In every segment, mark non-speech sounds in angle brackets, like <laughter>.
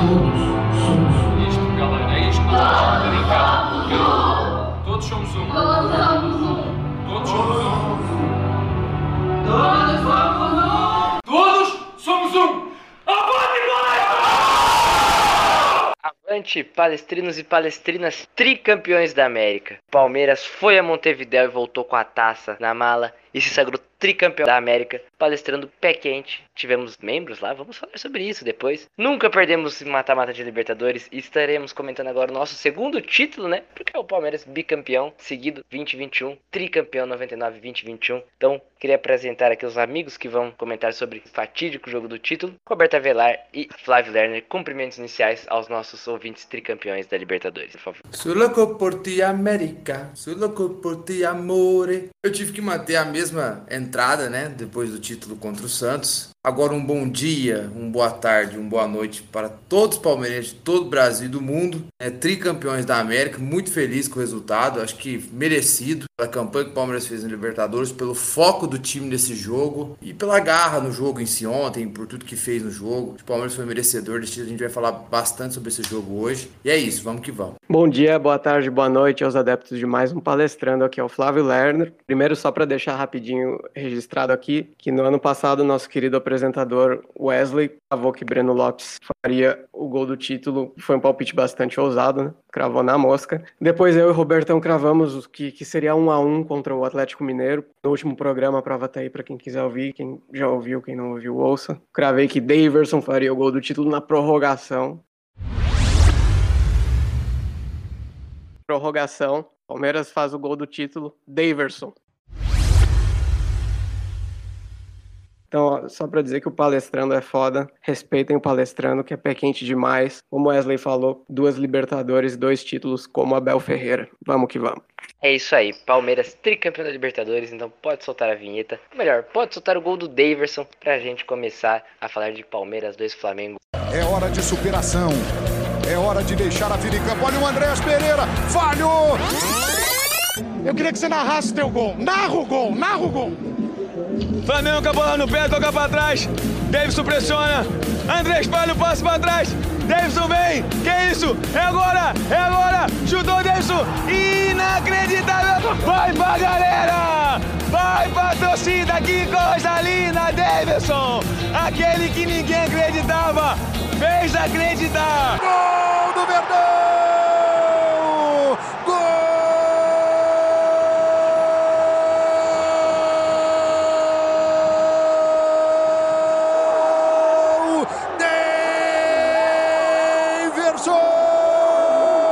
Isto, galera, é isto que nós vamos ter em campo. Todos somos um. Todos somos um. Todos somos um. Avante, Avante, palestrinos e palestrinas tricampeões da América. Palmeiras foi a Montevidéu e voltou com a taça na mala e se sagrou tricampeão da América, palestrando pé quente. Tivemos membros lá, vamos falar sobre isso depois. Nunca perdemos mata-mata de Libertadores e estaremos comentando agora o nosso segundo título, né? Porque é o Palmeiras bicampeão, seguido 2021, tricampeão 99-2021. Então, queria apresentar aqui os amigos que vão comentar sobre o fatídico jogo do título. Roberto Avelar e Flávio Lerner, cumprimentos iniciais aos nossos ouvintes tricampeões da Libertadores, por favor. Sou louco por ti, América. Sou louco por ti, amore. Eu tive que manter a mesma entrada, né? Depois do título contra o Santos. Agora um bom dia, uma boa tarde, uma boa noite para todos os palmeirenses de todo o Brasil e do mundo. É, tricampeões da América, muito feliz com o resultado, acho que merecido pela campanha que o Palmeiras fez na Libertadores, pelo foco do time nesse jogo e pela garra no jogo em si ontem, por tudo que fez no jogo. O Palmeiras foi merecedor desse título, a gente vai falar bastante sobre esse jogo hoje. E é isso, vamos que vamos. Bom dia, boa tarde, boa noite aos adeptos de mais um palestrando aqui é o Flávio Lerner. Primeiro, só para deixar rapidinho registrado aqui, que no ano passado nosso querido apresentador Wesley cravou que Breno Lopes faria o gol do título. Foi um palpite bastante ousado, né? Cravou na mosca. Depois eu e o Robertão cravamos que, que seria um a um contra o Atlético Mineiro. No último programa, a prova tá aí para quem quiser ouvir. Quem já ouviu, quem não ouviu, ouça. Cravei que Daverson faria o gol do título na prorrogação. Prorrogação. Palmeiras faz o gol do título. Daverson. Então, ó, só para dizer que o palestrando é foda, respeitem o palestrando, que é pé quente demais. Como Wesley falou, duas Libertadores, dois títulos, como Abel Ferreira. Vamos que vamos. É isso aí, Palmeiras tricampeão da Libertadores, então pode soltar a vinheta. Ou melhor, pode soltar o gol do Daverson pra gente começar a falar de Palmeiras 2 Flamengo. É hora de superação. É hora de deixar a vida em campo. Olha o Andréas Pereira. Falhou! Eu queria que você narrasse teu gol. Narra o gol, narra o gol. Flamengo com a bola no pé, toca pra trás. Davidson pressiona. André espalha o passe pra trás. Davidson vem. Que isso? É agora! É agora! Chutou Davidson. Inacreditável! Vai pra galera! Vai pra torcida! Que coisa linda, Davidson! Aquele que ninguém acreditava. Fez acreditar! Gol do Verdão! Gol!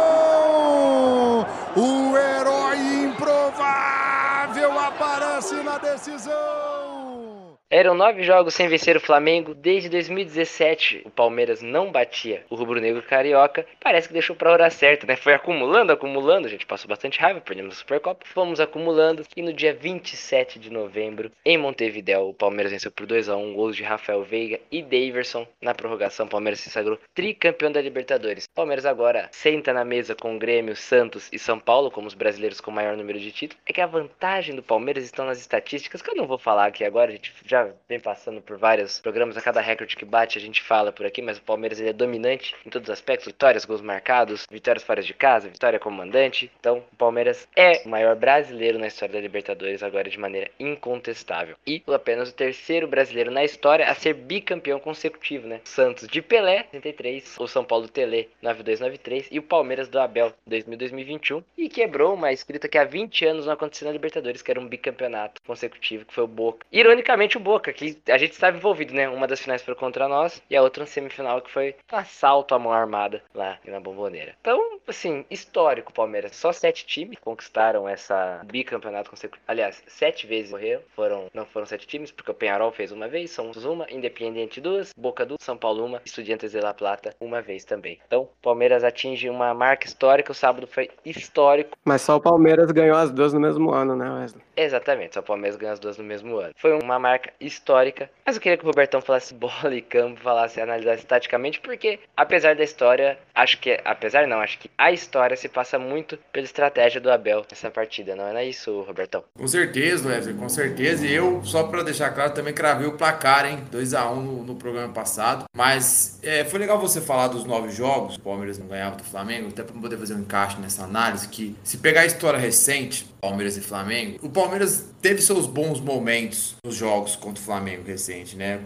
Daverson! O herói improvável aparece na decisão! Eram nove jogos sem vencer o Flamengo desde 2017. O Palmeiras não batia o rubro-negro carioca. Parece que deixou pra hora certa, né? Foi acumulando, acumulando. A gente passou bastante raiva, perdemos a Supercopa. Fomos acumulando. E no dia 27 de novembro, em Montevidéu, o Palmeiras venceu por 2 a 1 gols de Rafael Veiga e Daverson. Na prorrogação, o Palmeiras se sagrou tricampeão da Libertadores. O Palmeiras agora senta na mesa com o Grêmio, Santos e São Paulo, como os brasileiros com maior número de títulos. É que a vantagem do Palmeiras estão nas estatísticas, que eu não vou falar aqui agora. A gente já vem passando por vários programas, a cada recorde que bate a gente fala por aqui, mas o Palmeiras ele é dominante em todos os aspectos, vitórias, gols marcados, vitórias fora de casa, vitória comandante. Então, o Palmeiras é o maior brasileiro na história da Libertadores agora de maneira incontestável. E apenas o terceiro brasileiro na história a ser bicampeão consecutivo, né? Santos de Pelé, 63, o São Paulo Tele, 9293 e o Palmeiras do Abel, 2000-2021. E quebrou uma escrita que há 20 anos não acontecia na Libertadores, que era um bicampeonato consecutivo, que foi o Boca. Ironicamente, o Boca, que a gente estava envolvido, né? Uma das finais foi contra nós e a outra semifinal que foi um assalto à mão armada lá na Bomboneira. Então, assim, histórico Palmeiras. Só sete times conquistaram essa bicampeonato consecutivo. Aliás, sete vezes morreram. Foram, não foram sete times, porque o Penharol fez uma vez, São uma, Independiente duas, Boca duas, São Paulo uma, Estudiantes de La Plata uma vez também. Então, Palmeiras atinge uma marca histórica. O sábado foi histórico. Mas só o Palmeiras ganhou as duas no mesmo ano, né, Wesley? Exatamente, só o Palmeiras ganhou as duas no mesmo ano. Foi uma marca histórica. Mas eu queria que o Robertão falasse <laughs> bola e campo, falasse, analisasse taticamente, porque apesar da história, acho que, apesar não, acho que a história se passa muito pela estratégia do Abel nessa partida, não é, é isso, Robertão? Com certeza, Wesley, com certeza. E eu, só para deixar claro, também cravei o placar, hein? 2x1 no, no, programa passado. Mas é, foi legal você falar dos nove jogos, o Palmeiras não ganhava do Flamengo, até para poder fazer um encaixe nessa análise, que se pegar a história recente, Palmeiras e Flamengo, o Palmeiras teve seus bons momentos nos jogos contra o Flamengo recente, né?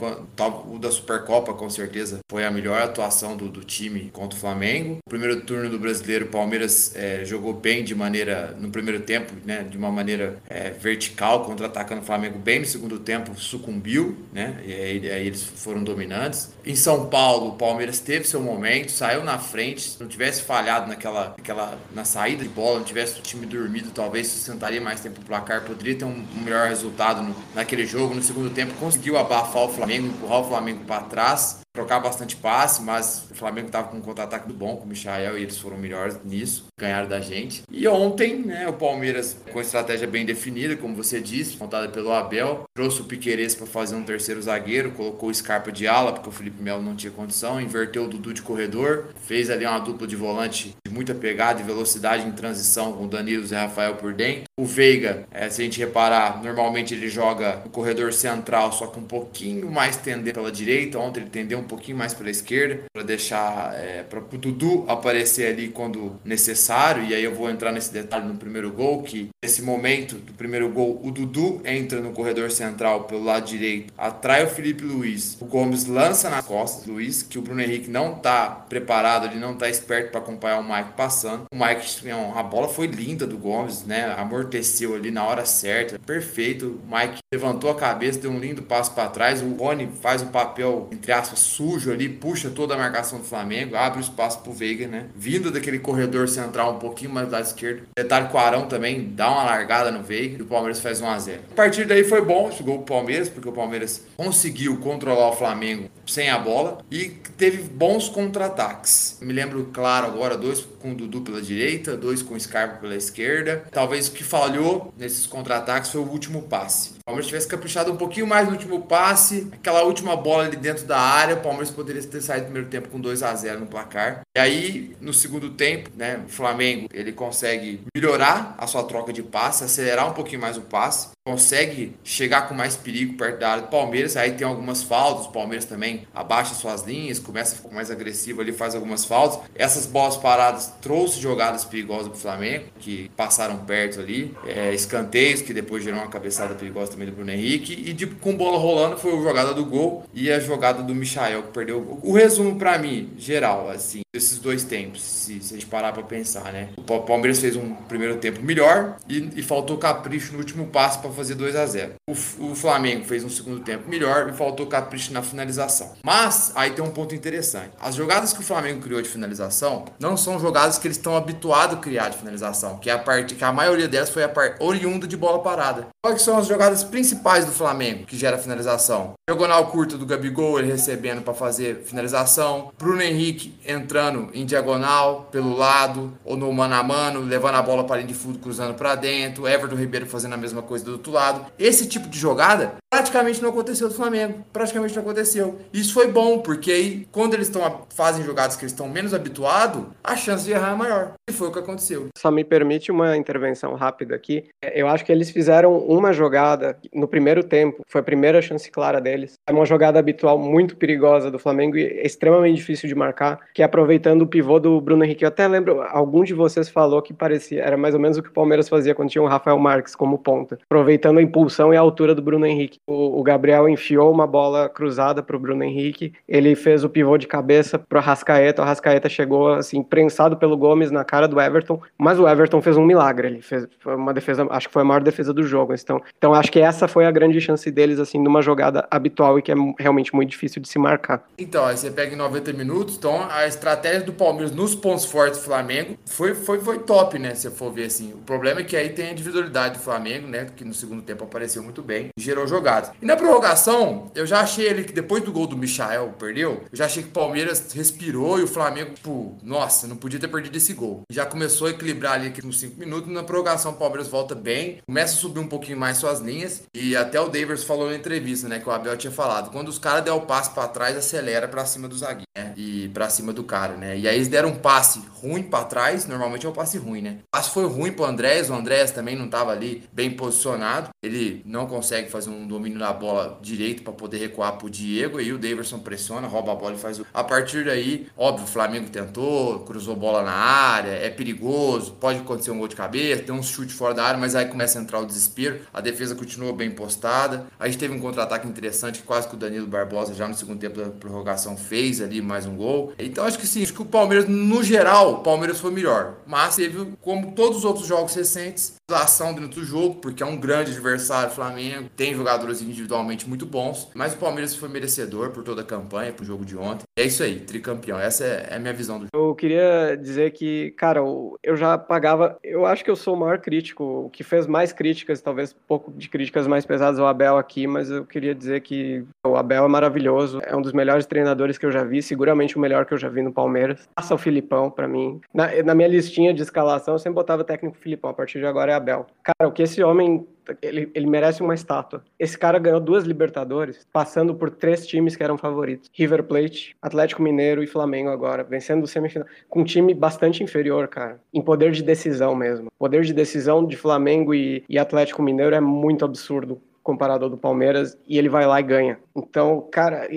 O da Supercopa, com certeza, foi a melhor atuação do, do time contra o Flamengo. O primeiro turno do brasileiro, o Palmeiras é, jogou bem de maneira, no primeiro tempo, né? De uma maneira é, vertical, contra-atacando o Flamengo bem. No segundo tempo, sucumbiu, né? E aí, aí, eles foram dominantes. Em São Paulo, o Palmeiras teve seu momento, saiu na frente. Se não tivesse falhado naquela, naquela na saída de bola, não tivesse o time dormido, talvez sustentaria mais tempo o placar, poderia ter um, um melhor resultado no, naquele jogo. No segundo tempo, conseguiu abafar o Flamengo, empurrar o Flamengo para trás trocar bastante passe, mas o Flamengo estava com um contra-ataque do bom com o Michael e eles foram melhores nisso, ganharam da gente. E ontem, né, o Palmeiras com estratégia bem definida, como você disse, montada pelo Abel, trouxe o Piqueires para fazer um terceiro zagueiro, colocou o Scarpa de ala, porque o Felipe Melo não tinha condição, inverteu o Dudu de corredor, fez ali uma dupla de volante de muita pegada e velocidade em transição com o Danilo e Zé Rafael por dentro. O Veiga, é, se a gente reparar, normalmente ele joga no corredor central, só que um pouquinho mais tendendo pela direita. Ontem ele tendeu um pouquinho mais pela esquerda, para deixar é, para o Dudu aparecer ali quando necessário. E aí eu vou entrar nesse detalhe no primeiro gol, que nesse momento do primeiro gol, o Dudu entra no corredor central pelo lado direito, atrai o Felipe Luiz. O Gomes lança nas costas do Luiz, que o Bruno Henrique não está preparado, ele não está esperto para acompanhar o Mike passando. O Mike, a bola foi linda do Gomes, né? Amorteceu ali na hora certa, perfeito. O Mike levantou a cabeça, deu um lindo passo para trás. O Rony faz um papel, entre aspas, sujo ali, puxa toda a marcação do Flamengo, abre espaço pro Veiga, né? Vindo daquele corredor central um pouquinho mais do lado esquerdo. Detalhe que o Arão também dá uma largada no Veiga e o Palmeiras faz 1 a 0 A partir daí foi bom, chegou o Palmeiras, porque o Palmeiras conseguiu controlar o Flamengo sem a bola e teve bons contra-ataques. Me lembro, claro, agora dois com o Dudu pela direita, dois com o Scarpa pela esquerda. Talvez o que falhou nesses contra-ataques foi o último passe. O Palmeiras tivesse caprichado um pouquinho mais no último passe, aquela última bola ali dentro da área, o Palmeiras poderia ter saído no primeiro tempo com 2 a 0 no placar. E aí, no segundo tempo, né, o Flamengo, ele consegue melhorar a sua troca de passe, acelerar um pouquinho mais o passe, consegue chegar com mais perigo perto da área do Palmeiras, aí tem algumas faltas, o Palmeiras também abaixa suas linhas, começa a ficar mais agressivo ali, faz algumas faltas. Essas bolas paradas trouxe jogadas perigosas para o Flamengo, que passaram perto ali, é, escanteios, que depois gerou uma cabeçada perigosa também do Bruno Henrique, e de, com bola rolando foi a jogada do gol e a jogada do Michael, que perdeu o gol. O resumo para mim, geral, assim, desses dois tempos, se, se a gente parar para pensar, né? O Palmeiras fez um primeiro tempo melhor e, e faltou capricho no último passo para fazer 2 a 0 o, o Flamengo fez um segundo tempo melhor e faltou capricho na finalização. Mas aí tem um ponto interessante. As jogadas que o Flamengo criou de finalização não são jogadas que eles estão habituados a criar de finalização, que é a parte que a maioria delas foi a parte oriunda de bola parada. Quais são as jogadas principais do Flamengo que gera finalização? Diagonal curta do Gabigol, ele recebendo para fazer finalização. Bruno Henrique entrando em diagonal pelo lado ou no mano a mano, levando a bola para linha de fundo, cruzando para dentro. Everton Ribeiro fazendo a mesma coisa do outro lado. Esse tipo de jogada praticamente não aconteceu do Flamengo. Praticamente não aconteceu. Isso foi bom, porque aí quando eles estão fazem jogadas que eles estão menos habituados, a chance de errar é maior. E foi o que aconteceu. Só me permite uma intervenção rápida aqui. Eu acho que eles fizeram uma jogada no primeiro tempo, foi a primeira chance clara deles. É uma jogada habitual muito perigosa do Flamengo e extremamente difícil de marcar, que é aproveitando o pivô do Bruno Henrique. Eu até lembro, algum de vocês falou que parecia, era mais ou menos o que o Palmeiras fazia quando tinha o Rafael Marques como ponta, aproveitando a impulsão e a altura do Bruno Henrique. O, o Gabriel enfiou uma bola cruzada para o Bruno Henrique, ele fez o pivô de cabeça para o Arrascaeta, o Arrascaeta chegou assim, prensado pelo Gomes na cara do Everton, mas o Everton fez um milagre, ele fez uma defesa, acho que foi a maior defesa do jogo, então, então acho que essa foi a grande chance deles, assim, numa jogada habitual e que é realmente muito difícil de se marcar. Então, aí você pega em 90 minutos, então a estratégia do Palmeiras nos pontos fortes do Flamengo foi, foi, foi top, né, se for ver assim. O problema é que aí tem a individualidade do Flamengo, né, que no segundo tempo apareceu muito bem, gerou jogada. jogadas. E na prorrogação, eu já achei ele que depois do gol do Michael perdeu, eu já achei que o Palmeiras respirou e o Flamengo, tipo, nossa, não podia ter perdido esse gol. Já começou a equilibrar ali aqui nos 5 minutos. Na prorrogação, o Palmeiras volta bem, começa a subir um pouquinho mais suas linhas. E até o Davis falou na entrevista, né, que o Abel tinha falado. Quando os caras der o passe para trás, acelera para cima do zagueiro, né? E para cima do cara, né? E aí eles deram um passe ruim para trás, normalmente é um passe ruim, né? O passe foi ruim pro Andrés, o Andrés também não tava ali bem posicionado. Ele não consegue fazer um domínio da bola direito para poder recuar pro Diego. E o Daverson pressiona, rouba a bola e faz o. A partir daí, óbvio, o Flamengo tentou, cruzou bola na área, é perigoso, pode acontecer um gol de cabeça, tem um chute fora da área, mas aí começa a entrar o desespero. A defesa continua bem postada. A gente teve um contra-ataque interessante, quase que o Danilo Barbosa já no segundo tempo da prorrogação fez ali mais um gol. Então acho que sim, que o Palmeiras, no geral, o Palmeiras foi melhor. Mas teve, como todos os outros jogos recentes, ação dentro do jogo, porque é um grande adversário, Flamengo, tem jogadores individualmente muito bons, mas o Palmeiras foi merecedor por toda a campanha, pro jogo de ontem. É isso aí, tricampeão. Essa é, é a minha visão do jogo. Eu queria dizer que, cara, eu já pagava. Eu acho que eu sou o maior crítico, o que fez mais críticas, talvez um pouco de críticas mais pesadas ao Abel aqui, mas eu queria dizer que o Abel é maravilhoso, é um dos melhores treinadores que eu já vi, seguramente o melhor que eu já vi no Palmeiras. Passa o Filipão para mim. Na, na, minha listinha de escalação, eu sempre botava o técnico Filipão, a partir de agora é Abel. Cara, o que esse homem ele, ele, merece uma estátua. Esse cara ganhou duas Libertadores, passando por três times que eram favoritos: River Plate, Atlético Mineiro e Flamengo agora, vencendo o semifinal, com um time bastante inferior, cara, em poder de decisão mesmo. O poder de decisão de Flamengo e, e Atlético Mineiro é muito absurdo comparado ao do Palmeiras, e ele vai lá e ganha. Então, cara,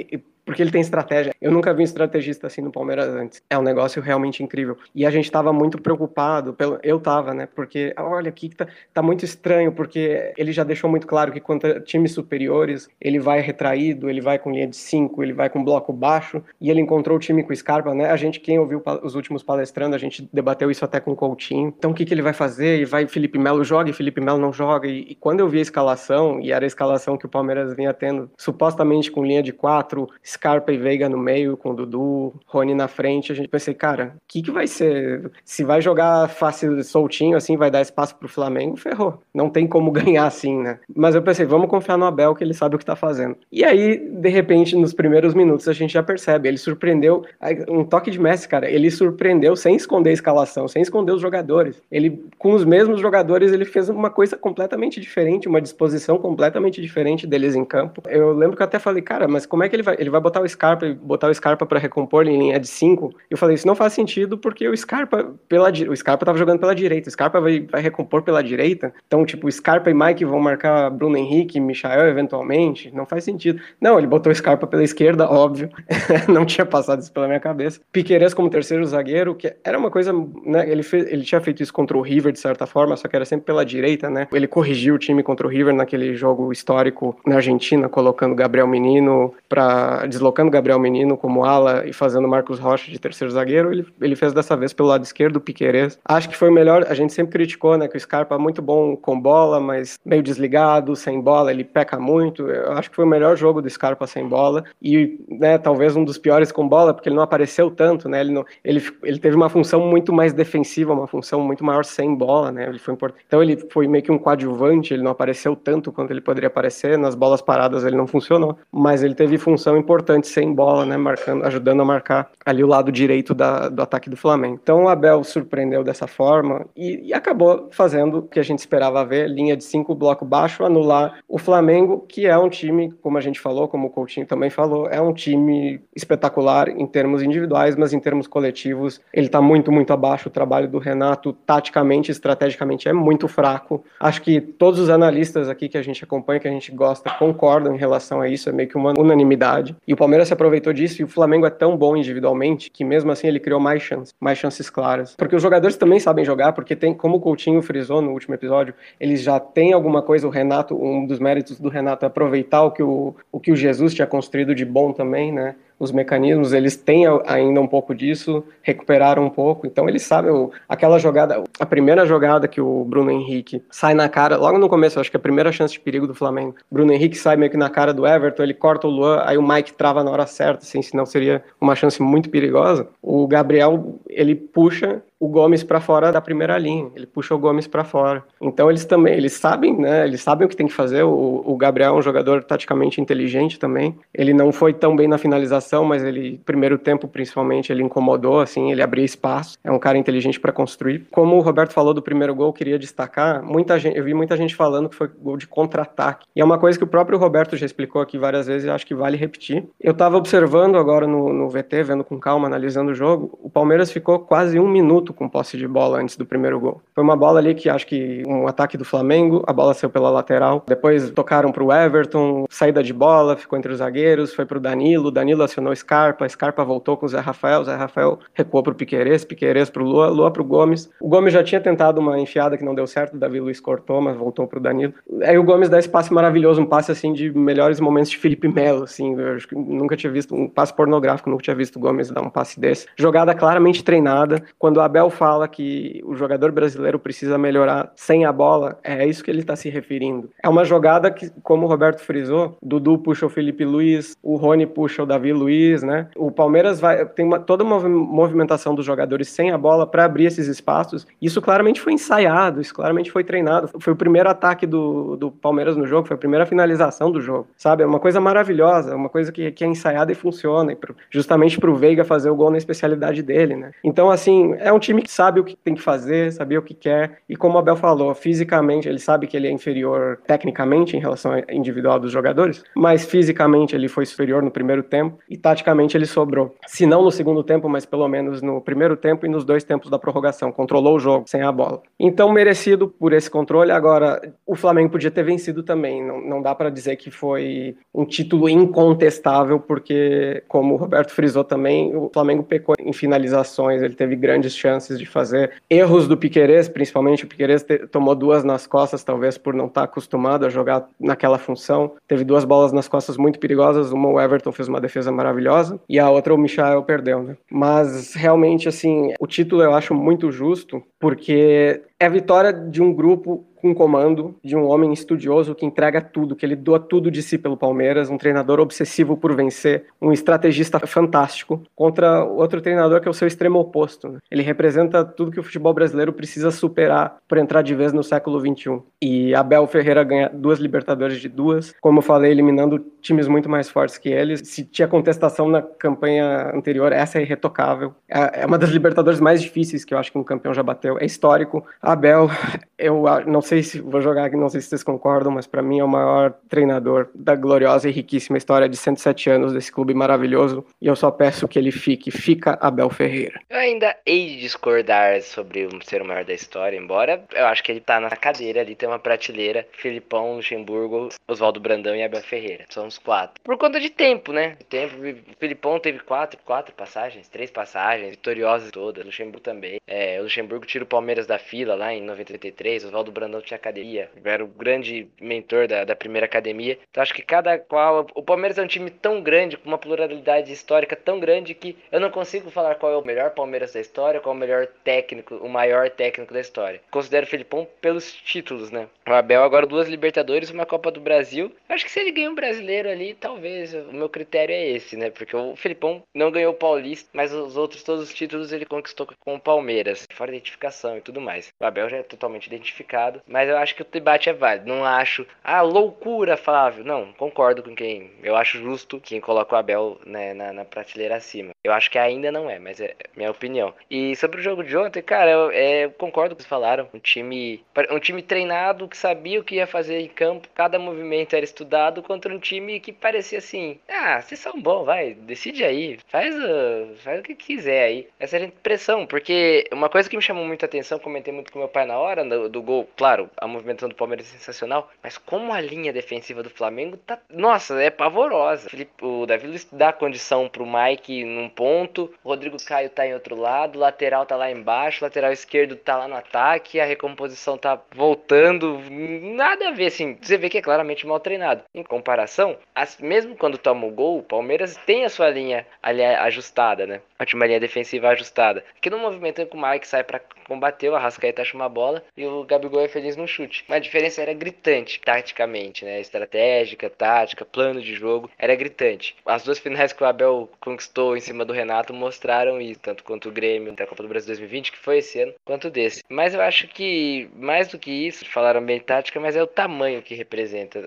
porque ele tem estratégia. Eu nunca vi um estrategista assim no Palmeiras antes. É um negócio realmente incrível. E a gente estava muito preocupado, pelo, eu estava, né? Porque, olha, aqui tá, tá muito estranho, porque ele já deixou muito claro que contra times superiores, ele vai retraído, ele vai com linha de 5, ele vai com bloco baixo, e ele encontrou o time com o Scarpa, né? A gente, quem ouviu os últimos palestrando, a gente debateu isso até com o Coutinho. Então, o que, que ele vai fazer? E vai Felipe Melo joga e Felipe Melo não joga. E, e quando eu vi a escalação, e era a escalação que o Palmeiras vinha tendo, supostamente com linha de 4, Scarpa e Veiga no meio, com Dudu, Rony na frente, a gente pensei, cara, o que, que vai ser? Se vai jogar fácil, soltinho, assim, vai dar espaço pro Flamengo, ferrou. Não tem como <laughs> ganhar assim, né? Mas eu pensei, vamos confiar no Abel, que ele sabe o que tá fazendo. E aí, de repente, nos primeiros minutos, a gente já percebe, ele surpreendeu, um toque de Messi, cara, ele surpreendeu sem esconder a escalação, sem esconder os jogadores. Ele, com os mesmos jogadores, ele fez uma coisa completamente diferente, uma disposição completamente diferente deles em campo. Eu lembro que eu até falei, cara, mas como é que ele vai? Ele vai botar o Scarpa botar o Scarpa para recompor em linha de 5. Eu falei, isso não faz sentido porque o Scarpa pela o Scarpa tava jogando pela direita, o Scarpa vai, vai recompor pela direita. Então, tipo, Scarpa e Mike vão marcar Bruno Henrique, Michael eventualmente, não faz sentido. Não, ele botou o Scarpa pela esquerda, óbvio. <laughs> não tinha passado isso pela minha cabeça. Piqueires como terceiro zagueiro, que era uma coisa, né, ele fez, ele tinha feito isso contra o River de certa forma, só que era sempre pela direita, né? Ele corrigiu o time contra o River naquele jogo histórico na Argentina, colocando Gabriel Menino para deslocando Gabriel Menino como ala e fazendo Marcos Rocha de terceiro zagueiro, ele, ele fez dessa vez pelo lado esquerdo, o Piqueires. Acho que foi melhor, a gente sempre criticou, né, que o Scarpa é muito bom com bola, mas meio desligado, sem bola, ele peca muito. Eu acho que foi o melhor jogo do Scarpa sem bola e, né, talvez um dos piores com bola, porque ele não apareceu tanto, né, ele, não, ele, ele teve uma função muito mais defensiva, uma função muito maior sem bola, né, ele foi importante. Então ele foi meio que um coadjuvante, ele não apareceu tanto quanto ele poderia aparecer, nas bolas paradas ele não funcionou, mas ele teve função importante sem bola, né, marcando, ajudando a marcar ali o lado direito da, do ataque do Flamengo. Então o Abel surpreendeu dessa forma e, e acabou fazendo o que a gente esperava ver, linha de cinco, bloco baixo, anular o Flamengo, que é um time, como a gente falou, como o Coutinho também falou, é um time espetacular em termos individuais, mas em termos coletivos, ele está muito, muito abaixo. O trabalho do Renato, taticamente, estrategicamente, é muito fraco. Acho que todos os analistas aqui que a gente acompanha, que a gente gosta, concordam em relação a isso, é meio que uma unanimidade. E o Palmeiras se aproveitou disso e o Flamengo é tão bom individualmente que mesmo assim ele criou mais chances, mais chances claras. Porque os jogadores também sabem jogar, porque tem, como o Coutinho frisou no último episódio, eles já têm alguma coisa, o Renato, um dos méritos do Renato é aproveitar o que o, o que o Jesus tinha construído de bom também, né? Os mecanismos, eles têm ainda um pouco disso, recuperaram um pouco, então eles sabem, aquela jogada, a primeira jogada que o Bruno Henrique sai na cara, logo no começo, acho que é a primeira chance de perigo do Flamengo, Bruno Henrique sai meio que na cara do Everton, ele corta o Luan, aí o Mike trava na hora certa, assim, senão seria uma chance muito perigosa, o Gabriel, ele puxa, o Gomes para fora da primeira linha, ele puxa o Gomes para fora. Então eles também, eles sabem, né? Eles sabem o que tem que fazer. O, o Gabriel é um jogador taticamente inteligente também. Ele não foi tão bem na finalização, mas ele primeiro tempo principalmente ele incomodou, assim, ele abria espaço. É um cara inteligente para construir. Como o Roberto falou do primeiro gol, queria destacar. Muita gente, eu vi muita gente falando que foi gol de contra-ataque. E é uma coisa que o próprio Roberto já explicou aqui várias vezes. E acho que vale repetir. Eu estava observando agora no, no VT, vendo com calma, analisando o jogo. O Palmeiras ficou quase um minuto com posse de bola antes do primeiro gol. Foi uma bola ali que acho que um ataque do Flamengo, a bola saiu pela lateral. Depois tocaram para o Everton, saída de bola, ficou entre os zagueiros, foi para o Danilo. Danilo acionou Scarpa, Scarpa voltou com o Zé Rafael, Zé Rafael recuou para o Piquerez, Piquerez para o Lua, Lua para o Gomes. O Gomes já tinha tentado uma enfiada que não deu certo, o Davi Luiz cortou, mas voltou para o Danilo. Aí o Gomes dá esse passe maravilhoso, um passe assim de melhores momentos de Felipe Melo, assim. Eu nunca tinha visto um passe pornográfico, nunca tinha visto o Gomes dar um passe desse. Jogada claramente treinada. Quando o Abel fala que o jogador brasileiro precisa melhorar sem a bola, é isso que ele está se referindo. É uma jogada que, como o Roberto frisou, Dudu puxa o Felipe Luiz, o Rony puxa o Davi Luiz, né? O Palmeiras vai tem uma, toda uma movimentação dos jogadores sem a bola para abrir esses espaços. Isso claramente foi ensaiado, isso claramente foi treinado. Foi o primeiro ataque do, do Palmeiras no jogo, foi a primeira finalização do jogo, sabe? É uma coisa maravilhosa, uma coisa que, que é ensaiada e funciona, e pro, justamente para o Veiga fazer o gol na especialidade dele, né? Então, assim, é um time que sabe o que tem que fazer, sabia o que quer, e como o Abel falou, fisicamente ele sabe que ele é inferior tecnicamente em relação ao individual dos jogadores, mas fisicamente ele foi superior no primeiro tempo e taticamente ele sobrou. Se não no segundo tempo, mas pelo menos no primeiro tempo e nos dois tempos da prorrogação, controlou o jogo sem a bola. Então, merecido por esse controle. Agora, o Flamengo podia ter vencido também, não, não dá para dizer que foi um título incontestável, porque, como o Roberto frisou também, o Flamengo pecou em finalizações, ele teve grandes chances de fazer erros do Piquerez, principalmente o Piquerez tomou duas nas costas, talvez por não estar tá acostumado a jogar naquela função. Teve duas bolas nas costas muito perigosas, uma o Everton fez uma defesa maravilhosa e a outra o Michael perdeu, né? Mas realmente assim, o título eu acho muito justo, porque é a vitória de um grupo com comando, de um homem estudioso que entrega tudo, que ele doa tudo de si pelo Palmeiras, um treinador obsessivo por vencer, um estrategista fantástico, contra outro treinador que é o seu extremo oposto. Né? Ele representa tudo que o futebol brasileiro precisa superar para entrar de vez no século XXI. E Abel Ferreira ganha duas Libertadores de duas, como eu falei, eliminando times muito mais fortes que eles. Se tinha contestação na campanha anterior, essa é irretocável. É, é uma das Libertadores mais difíceis que eu acho que um campeão já bateu. É histórico. Abel, <laughs> eu não sei se vou jogar aqui, não sei se vocês concordam, mas para mim é o maior treinador da gloriosa e riquíssima história de 107 anos desse clube maravilhoso. E eu só peço que ele fique. Fica Abel Ferreira. Eu ainda hei de discordar sobre ser o maior da história, embora eu acho que ele tá na cadeira ali, tem uma prateleira, Filipão, Luxemburgo, Oswaldo Brandão e Abel Ferreira. São os quatro. Por conta de tempo, né? Tempo, Filipão teve quatro, quatro passagens, três passagens, vitoriosas todas, Luxemburgo também. É, o Luxemburgo tira o Palmeiras da fila lá em 93, Oswaldo Brandão tinha academia, era o grande mentor da, da primeira academia. Então acho que cada qual. O Palmeiras é um time tão grande, com uma pluralidade histórica tão grande que eu não consigo falar qual é o melhor Palmeiras da história, qual é o melhor técnico, o maior técnico da história. Considero o Felipão pelos títulos, né? O Abel agora duas Libertadores, uma Copa do Brasil. Acho que se ele ganha um brasileiro ali, talvez. O meu critério é esse, né? Porque o Felipão não ganhou o Paulista, mas os outros todos os títulos ele conquistou com o Palmeiras, fora identificação e tudo mais. O Abel já é totalmente identificado, mas eu acho que o debate é válido. Não acho, ah, loucura, Flávio. Não, concordo com quem. Eu acho justo quem coloca o Abel né, na, na, prateleira acima. Eu acho que ainda não é, mas é minha opinião. E sobre o jogo de ontem, cara, eu, é, eu concordo com o que vocês falaram. Um time, um time treinado que sabia o que ia fazer em campo, cada movimento era estudado, contra um time que parecia assim: ah, vocês são bons, vai, decide aí, faz, uh, faz o que quiser aí. Essa é a impressão, porque uma coisa que me chamou muita atenção, comentei muito com meu pai na hora do, do gol, claro, a movimentação do Palmeiras é sensacional, mas como a linha defensiva do Flamengo tá, nossa, é pavorosa. O Davi Luiz dá condição pro Mike num ponto, o Rodrigo Caio tá em outro lado, o lateral tá lá embaixo, o lateral esquerdo tá lá no ataque, a recomposição tá voltando, nada a ver assim. Você vê que é claramente mal treinado. Em comparação, as, mesmo quando toma o gol, o Palmeiras tem a sua linha ali ajustada, né? A última linha defensiva ajustada. Que no movimento em que o Mike sai para combateu, a Rascaeta acha uma bola e o Gabigol é feliz no chute. Mas a diferença era gritante, taticamente, né? Estratégica, tática, plano de jogo, era gritante. As duas finais que o Abel conquistou em cima do Renato mostraram isso, tanto quanto o Grêmio da Copa do Brasil 2020, que foi esse ano, quanto desse. Mas eu acho que, mais do que isso, falaram bem tática, mas é o tamanho que representa.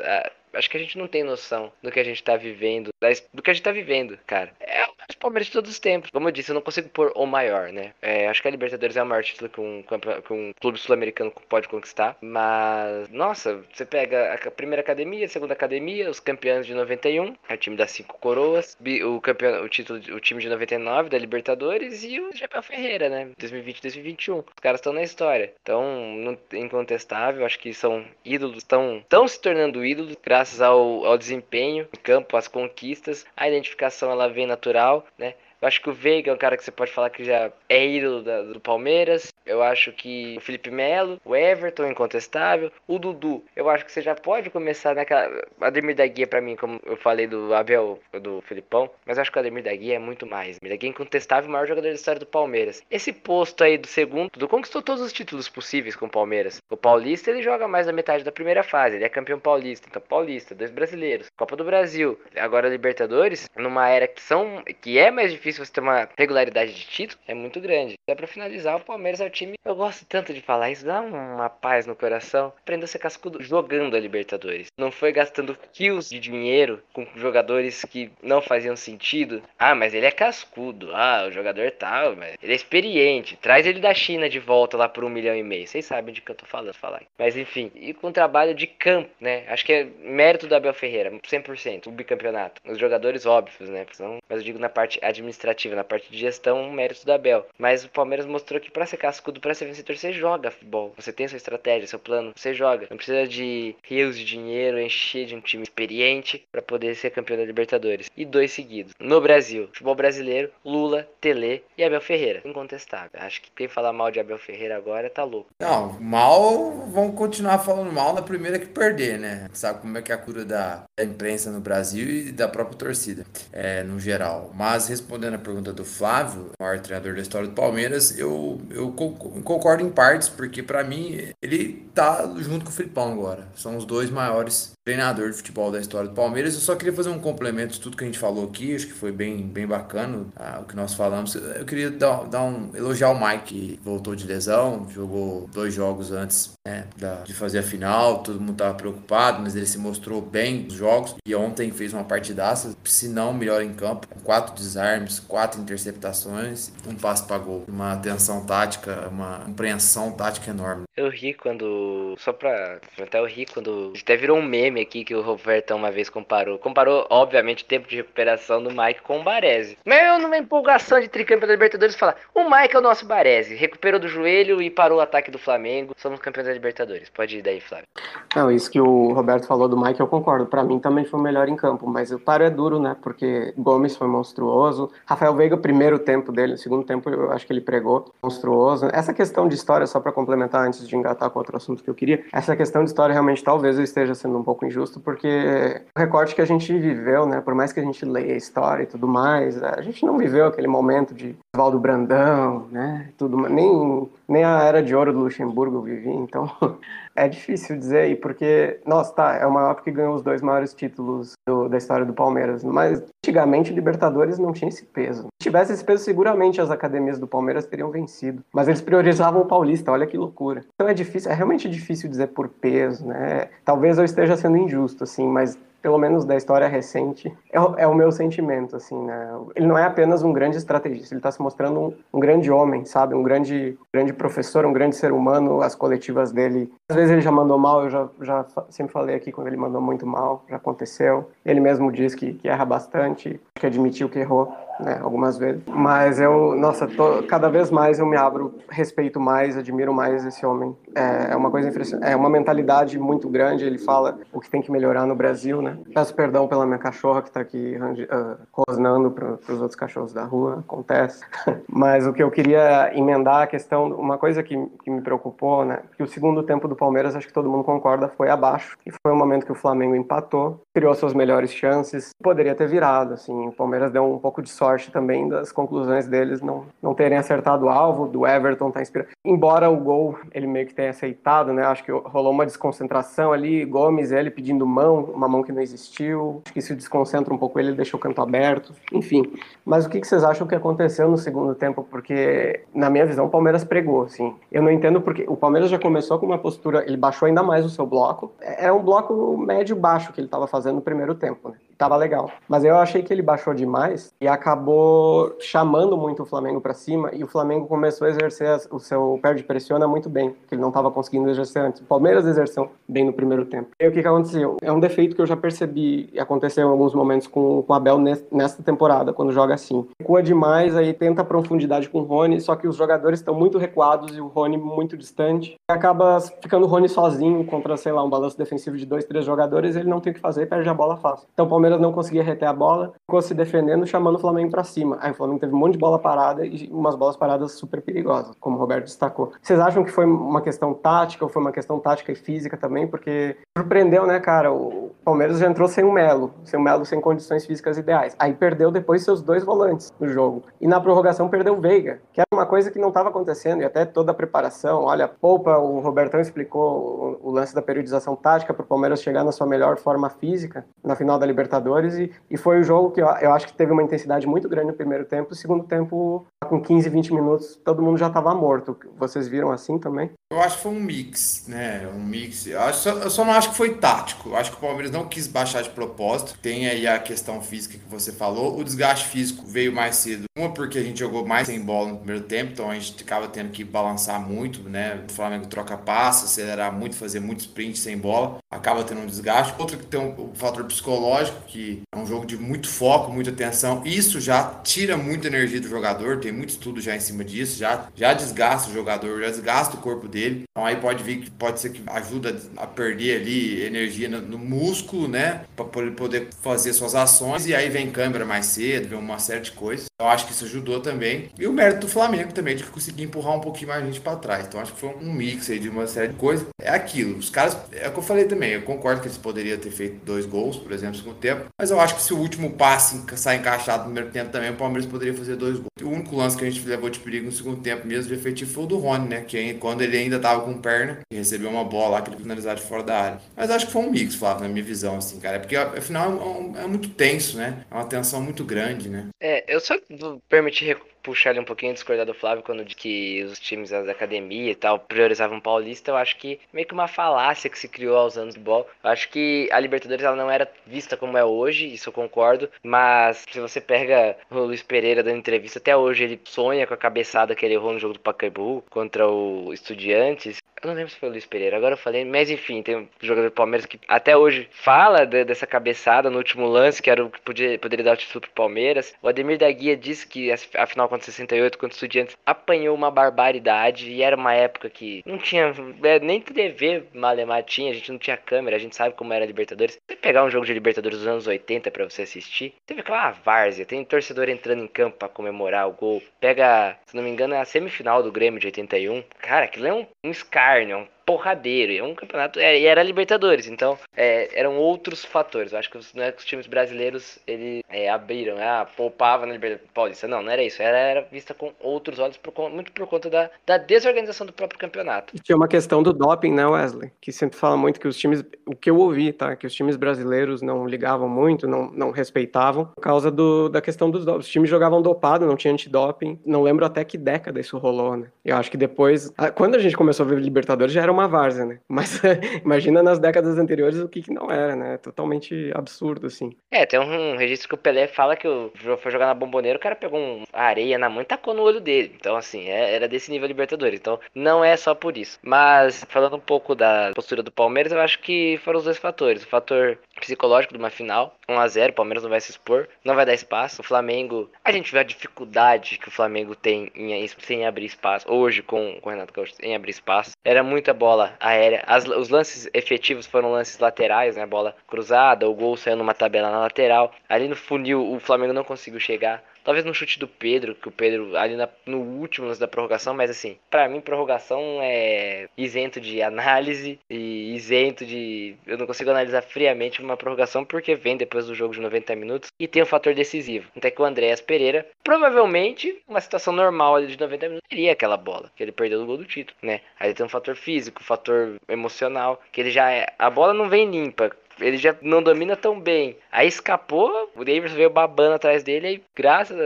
Acho que a gente não tem noção do que a gente tá vivendo, do que a gente tá vivendo, cara. É o Palmeiras de todos os tempos. Como eu disse, eu não consigo pôr o maior, né? É, acho que a Libertadores é o maior título que um, que um clube sul-americano pode conquistar. Mas, nossa, você pega a primeira academia, a segunda academia, os campeões de 91, é o time das cinco coroas, o campeão, o título, o time de 99 da Libertadores e o Japão Ferreira, né? 2020 2021. Os caras estão na história. Então, incontestável, acho que são ídolos, estão se tornando ídolos graças ao, ao desempenho em campo, às conquistas. A identificação ela vem natural, né? Eu acho que o Veiga é um cara que você pode falar que já é ídolo da, do Palmeiras. Eu acho que o Felipe Melo, o Everton, incontestável. O Dudu, eu acho que você já pode começar naquela. Ademir da Guia, pra mim, como eu falei do Abel, do Filipão. Mas acho que o Ademir da Guia é muito mais. Ademir da Guia é incontestável, o maior jogador da história do Palmeiras. Esse posto aí do segundo, Dudu conquistou todos os títulos possíveis com o Palmeiras. O Paulista, ele joga mais da metade da primeira fase. Ele é campeão paulista. Então, Paulista, dois brasileiros. Copa do Brasil. Agora, Libertadores, numa era que, são, que é mais difícil você ter uma regularidade de título, é muito grande. Até pra finalizar, o Palmeiras é o time. Eu gosto tanto de falar isso, dá uma paz no coração. Aprendeu a ser cascudo jogando a Libertadores. Não foi gastando quilos de dinheiro com jogadores que não faziam sentido. Ah, mas ele é cascudo. Ah, o jogador tal, mas ele é experiente. Traz ele da China de volta lá por um milhão e meio. Vocês sabem de que eu tô falando, falar. Mas enfim, e com trabalho de campo, né? Acho que é mérito do Abel Ferreira, 100%. O bicampeonato. Os jogadores óbvios, né? Mas eu digo na parte administrativa, na parte de gestão, um mérito do Abel. Mas o Palmeiras mostrou que para ser cascudo, para ser vencedor, você joga futebol. Você tem sua estratégia, seu plano, você joga. Não precisa de rios de dinheiro, encher de um time experiente para poder ser campeão da Libertadores. E dois seguidos. No Brasil, futebol brasileiro, Lula, Tele e Abel Ferreira. Incontestável. Acho que quem falar mal de Abel Ferreira agora tá louco. Não, mal, vão continuar falando mal na primeira que perder, né? Sabe como é que é a cura da, da imprensa no Brasil e da própria torcida, é, no geral. Mas respondendo a pergunta do Flávio, maior treinador da história do Palmeiras, eu, eu concordo em partes, porque para mim ele tá junto com o Filipão agora. São os dois maiores treinadores de futebol da história do Palmeiras. Eu só queria fazer um complemento de tudo que a gente falou aqui, acho que foi bem, bem bacana ah, o que nós falamos. Eu queria dar, dar um elogiar o Mike, que voltou de lesão, jogou dois jogos antes né, da, de fazer a final, todo mundo estava preocupado, mas ele se mostrou bem nos jogos e ontem fez uma partidaça, se não melhor em campo, com quatro desarmes, quatro interceptações, um passe para gol, uma atenção tática, uma compreensão tática enorme. Eu ri quando, só pra, até eu ri quando, até virou um meme aqui que o Robertão uma vez comparou, comparou obviamente o tempo de recuperação do Mike com o Baresi. Mas eu numa empolgação de tricampeão da Libertadores falar, o Mike é o nosso Baresi, recuperou do joelho e parou o ataque do Flamengo, somos campeões da Libertadores. Pode ir daí, Flávio. Não, isso que o Roberto falou do Mike, eu concordo. Para mim também foi o melhor em campo, mas o paro é duro, né? Porque Gomes foi monstruoso. Rafael Veiga, primeiro tempo dele, segundo tempo eu acho que ele pregou, monstruoso. Essa questão de história, só para complementar antes de engatar com outro assunto que eu queria, essa questão de história realmente talvez eu esteja sendo um pouco injusto, porque o recorte que a gente viveu, né? Por mais que a gente leia a história e tudo mais, a gente não viveu aquele momento de Valdo Brandão, né? Tudo, nem, nem a era de ouro do Luxemburgo eu vivi, então <laughs> é difícil dizer aí, porque, nossa, tá, é o maior que ganhou os dois maiores títulos do, da história do Palmeiras, mas antigamente Libertadores não tinha esse peso. Se tivesse esse peso, seguramente as academias do Palmeiras teriam vencido, mas eles priorizavam o Paulista, olha que loucura. Então é difícil, é realmente difícil dizer por peso, né? Talvez eu esteja sendo injusto, assim, mas pelo menos da história recente, é, é, o meu sentimento, assim, né? Ele não é apenas um grande estrategista, ele está se mostrando um, um, grande homem, sabe? Um grande, grande professor, um grande ser humano, as coletivas dele. Às vezes ele já mandou mal, eu já, já sempre falei aqui quando ele mandou muito mal, já aconteceu. Ele mesmo diz que, que erra bastante, que admitiu que errou né, algumas vezes. Mas eu, nossa, tô, cada vez mais eu me abro, respeito mais, admiro mais esse homem. É, é uma coisa impressionante, é uma mentalidade muito grande. Ele fala o que tem que melhorar no Brasil, né? Peço perdão pela minha cachorra que está aqui uh, rosnando para os outros cachorros da rua, acontece. <laughs> Mas o que eu queria emendar a questão, uma coisa que, que me preocupou, né? Que o segundo tempo do Palmeiras, acho que todo mundo concorda, foi abaixo. E foi o momento que o Flamengo empatou, criou suas melhores chances, poderia ter virado, assim, o Palmeiras deu um pouco de sorte também das conclusões deles não, não terem acertado o alvo, do Everton tá inspirado, embora o gol ele meio que tenha aceitado, né, acho que rolou uma desconcentração ali, Gomes, ele pedindo mão, uma mão que não existiu, acho que isso desconcentra um pouco ele, deixou o canto aberto, enfim, mas o que, vocês acham que aconteceu no segundo tempo, porque na minha visão o Palmeiras pregou, assim, eu não entendo porque o Palmeiras já começou com uma postura, ele baixou ainda mais o seu bloco, era um bloco médio-baixo que ele estava fazendo no primeiro tempo, né? Tava legal. Mas eu achei que ele baixou demais e acabou chamando muito o Flamengo para cima e o Flamengo começou a exercer o seu perde pressiona muito bem, que ele não estava conseguindo exercer antes. O Palmeiras exerceu bem no primeiro tempo. E o que, que aconteceu? É um defeito que eu já percebi aconteceu em alguns momentos com, com o Abel nesta temporada, quando joga assim. Recua demais, aí tenta profundidade com o Rony, só que os jogadores estão muito recuados e o Rony muito distante. E acaba ficando o Rony sozinho contra, sei lá, um balanço defensivo de dois, três jogadores, ele não tem o que fazer e perde a bola fácil. Então o Palmeiras não conseguia reter a bola, ficou se defendendo, chamando o Flamengo para cima. Aí o Flamengo teve um monte de bola parada e umas bolas paradas super perigosas, como o Roberto destacou. Vocês acham que foi uma questão tática ou foi uma questão tática e física também? Porque surpreendeu, né, cara? O Palmeiras já entrou sem o Melo, sem o Melo sem condições físicas ideais. Aí perdeu depois seus dois volantes no jogo. E na prorrogação perdeu o Veiga, que era uma coisa que não estava acontecendo e até toda a preparação. Olha, poupa, o Robertão explicou o, lance da periodização tática para o Palmeiras chegar na sua melhor forma física na final da Libertadores e, e foi o jogo que eu, eu, acho que teve uma intensidade muito grande no primeiro tempo. Segundo tempo, com 15, 20 minutos, todo mundo já estava morto. Vocês viram assim também? Eu acho que foi um mix, né? Um mix. Eu, acho, eu só não acho que foi tático. Eu acho que o Palmeiras não quis baixar de propósito. Tem aí a questão física que você falou. O desgaste físico veio mais cedo. Uma porque a gente jogou mais sem bola no primeiro tempo, então a gente acaba tendo que balançar muito, né? O Flamengo troca passo, acelerar muito, fazer muito sprint sem bola. Acaba tendo um desgaste. Outro que tem um, um fator psicológico, que é um jogo de muito foco, muita atenção. Isso já tira muita energia do jogador, tem muito estudo já em cima disso, já, já desgasta o jogador, já desgasta o corpo dele. Então aí pode vir que pode ser que ajuda a perder ali energia no, no músculo, né? Para poder fazer suas ações. E aí vem câmera mais cedo, vem uma série de coisas. Eu acho que isso ajudou também. E o mérito do Flamengo também, de conseguir empurrar um pouquinho mais a gente para trás. Então acho que foi um mix aí de uma série de coisas. É aquilo. Os caras, é o que eu falei também. Eu concordo que eles poderiam ter feito dois gols, por exemplo, no segundo tempo. Mas eu acho que se o último passe sair encaixado no primeiro tempo também, o Palmeiras poderia fazer dois gols. O único lance que a gente levou de perigo no segundo tempo mesmo de efetivo foi o do Rony, né? Que quando ele ainda tava com perna, recebeu uma bola lá que ele finalizou de fora da área. Mas acho que foi um mix, Flávio, na minha visão, assim, cara. É porque afinal é, é, muito tenso, né? É uma tensão muito grande, né? É, eu só vou permitir puxar ali um pouquinho, discordar do Flávio quando diz que os times da academia e tal priorizavam o Paulista, eu acho que meio que uma falácia que se criou aos anos do bol. Eu acho que a Libertadores ela não era vista como é hoje, isso eu concordo, mas se você pega o Luiz Pereira dando entrevista, até hoje ele sonha com a cabeçada que ele errou no jogo do Pacaembu contra o Estudiantes. Eu não lembro se foi o Luiz Pereira, agora eu falei, mas enfim, tem um jogador do Palmeiras que até hoje fala de, dessa cabeçada no último lance, que era o que podia, poderia dar o título pro Palmeiras. O Ademir da Guia disse que a final contra 68, quando o Estudiantes apanhou uma barbaridade e era uma época que não tinha é, nem TV Malemar tinha, a gente não tinha câmera, a gente sabe como era a Libertadores. Você pegar um jogo de Libertadores dos anos 80 para você assistir, vê aquela várzea, tem torcedor entrando em campo para comemorar o gol. Pega, se não me engano, é a semifinal do Grêmio de 81. Cara, aquilo é um, um escárnio, é um porradeiro. É um campeonato. É, e era Libertadores, então é, eram outros fatores. Eu acho que não é que os times brasileiros ele é, abriram, ah, poupava na Libertadores Paulista. Não, não era isso. Era, era vista com outros olhos, por, muito por conta da, da desorganização do próprio campeonato. E tinha uma questão do doping, né, Wesley? Que sempre fala muito que os times. O que eu ouvi, tá? Que os times brasileiros não ligavam muito, não, não respeitavam, por causa do, da questão dos doping. Os times jogavam dopado, não tinha antidoping. Não lembro até que década isso rolou, né? Eu acho que depois. Quando a gente começou a ver Libertadores, já era uma uma várzea, né? <laughs> Mas imagina nas décadas anteriores o que, que não era, né? Totalmente absurdo, assim. É, tem um registro que o Pelé fala que o foi jogar na bomboneira, o cara pegou um areia na mão e tacou no olho dele. Então, assim, é, era desse nível Libertadores. Então, não é só por isso. Mas, falando um pouco da postura do Palmeiras, eu acho que foram os dois fatores. O fator psicológico de uma final, 1 a 0 o Palmeiras não vai se expor, não vai dar espaço. O Flamengo, a gente vê a dificuldade que o Flamengo tem em, em abrir espaço. Hoje, com, com o Renato Gaúcho, em abrir espaço. Era muita bola aérea. As, os lances efetivos foram lances laterais, né? Bola cruzada, o gol saiu numa tabela na lateral. Ali no funil, o Flamengo não conseguiu chegar. Talvez no chute do Pedro, que o Pedro ali na, no último lance da prorrogação, mas assim, para mim prorrogação é isento de análise e isento de eu não consigo analisar friamente uma prorrogação porque vem depois do jogo de 90 minutos e tem um fator decisivo. Até que o Andréas Pereira, provavelmente, uma situação normal ali de 90 minutos, teria aquela bola, que ele perdeu o gol do título, né? Aí tem um fator físico, um fator emocional, que ele já é, a bola não vem limpa, ele já não domina tão bem. Aí escapou, o Davis veio babando atrás dele e graças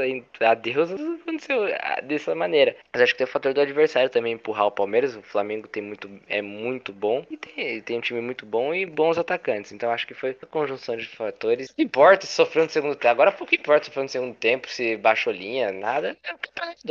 a Deus aconteceu ah, dessa maneira. Mas acho que tem o fator do adversário também empurrar o Palmeiras. O Flamengo tem muito, é muito bom e tem, tem um time muito bom e bons atacantes. Então acho que foi a conjunção de fatores. Não importa se sofreu no segundo tempo. Agora pouco importa se sofreu no segundo tempo, se baixou linha, nada.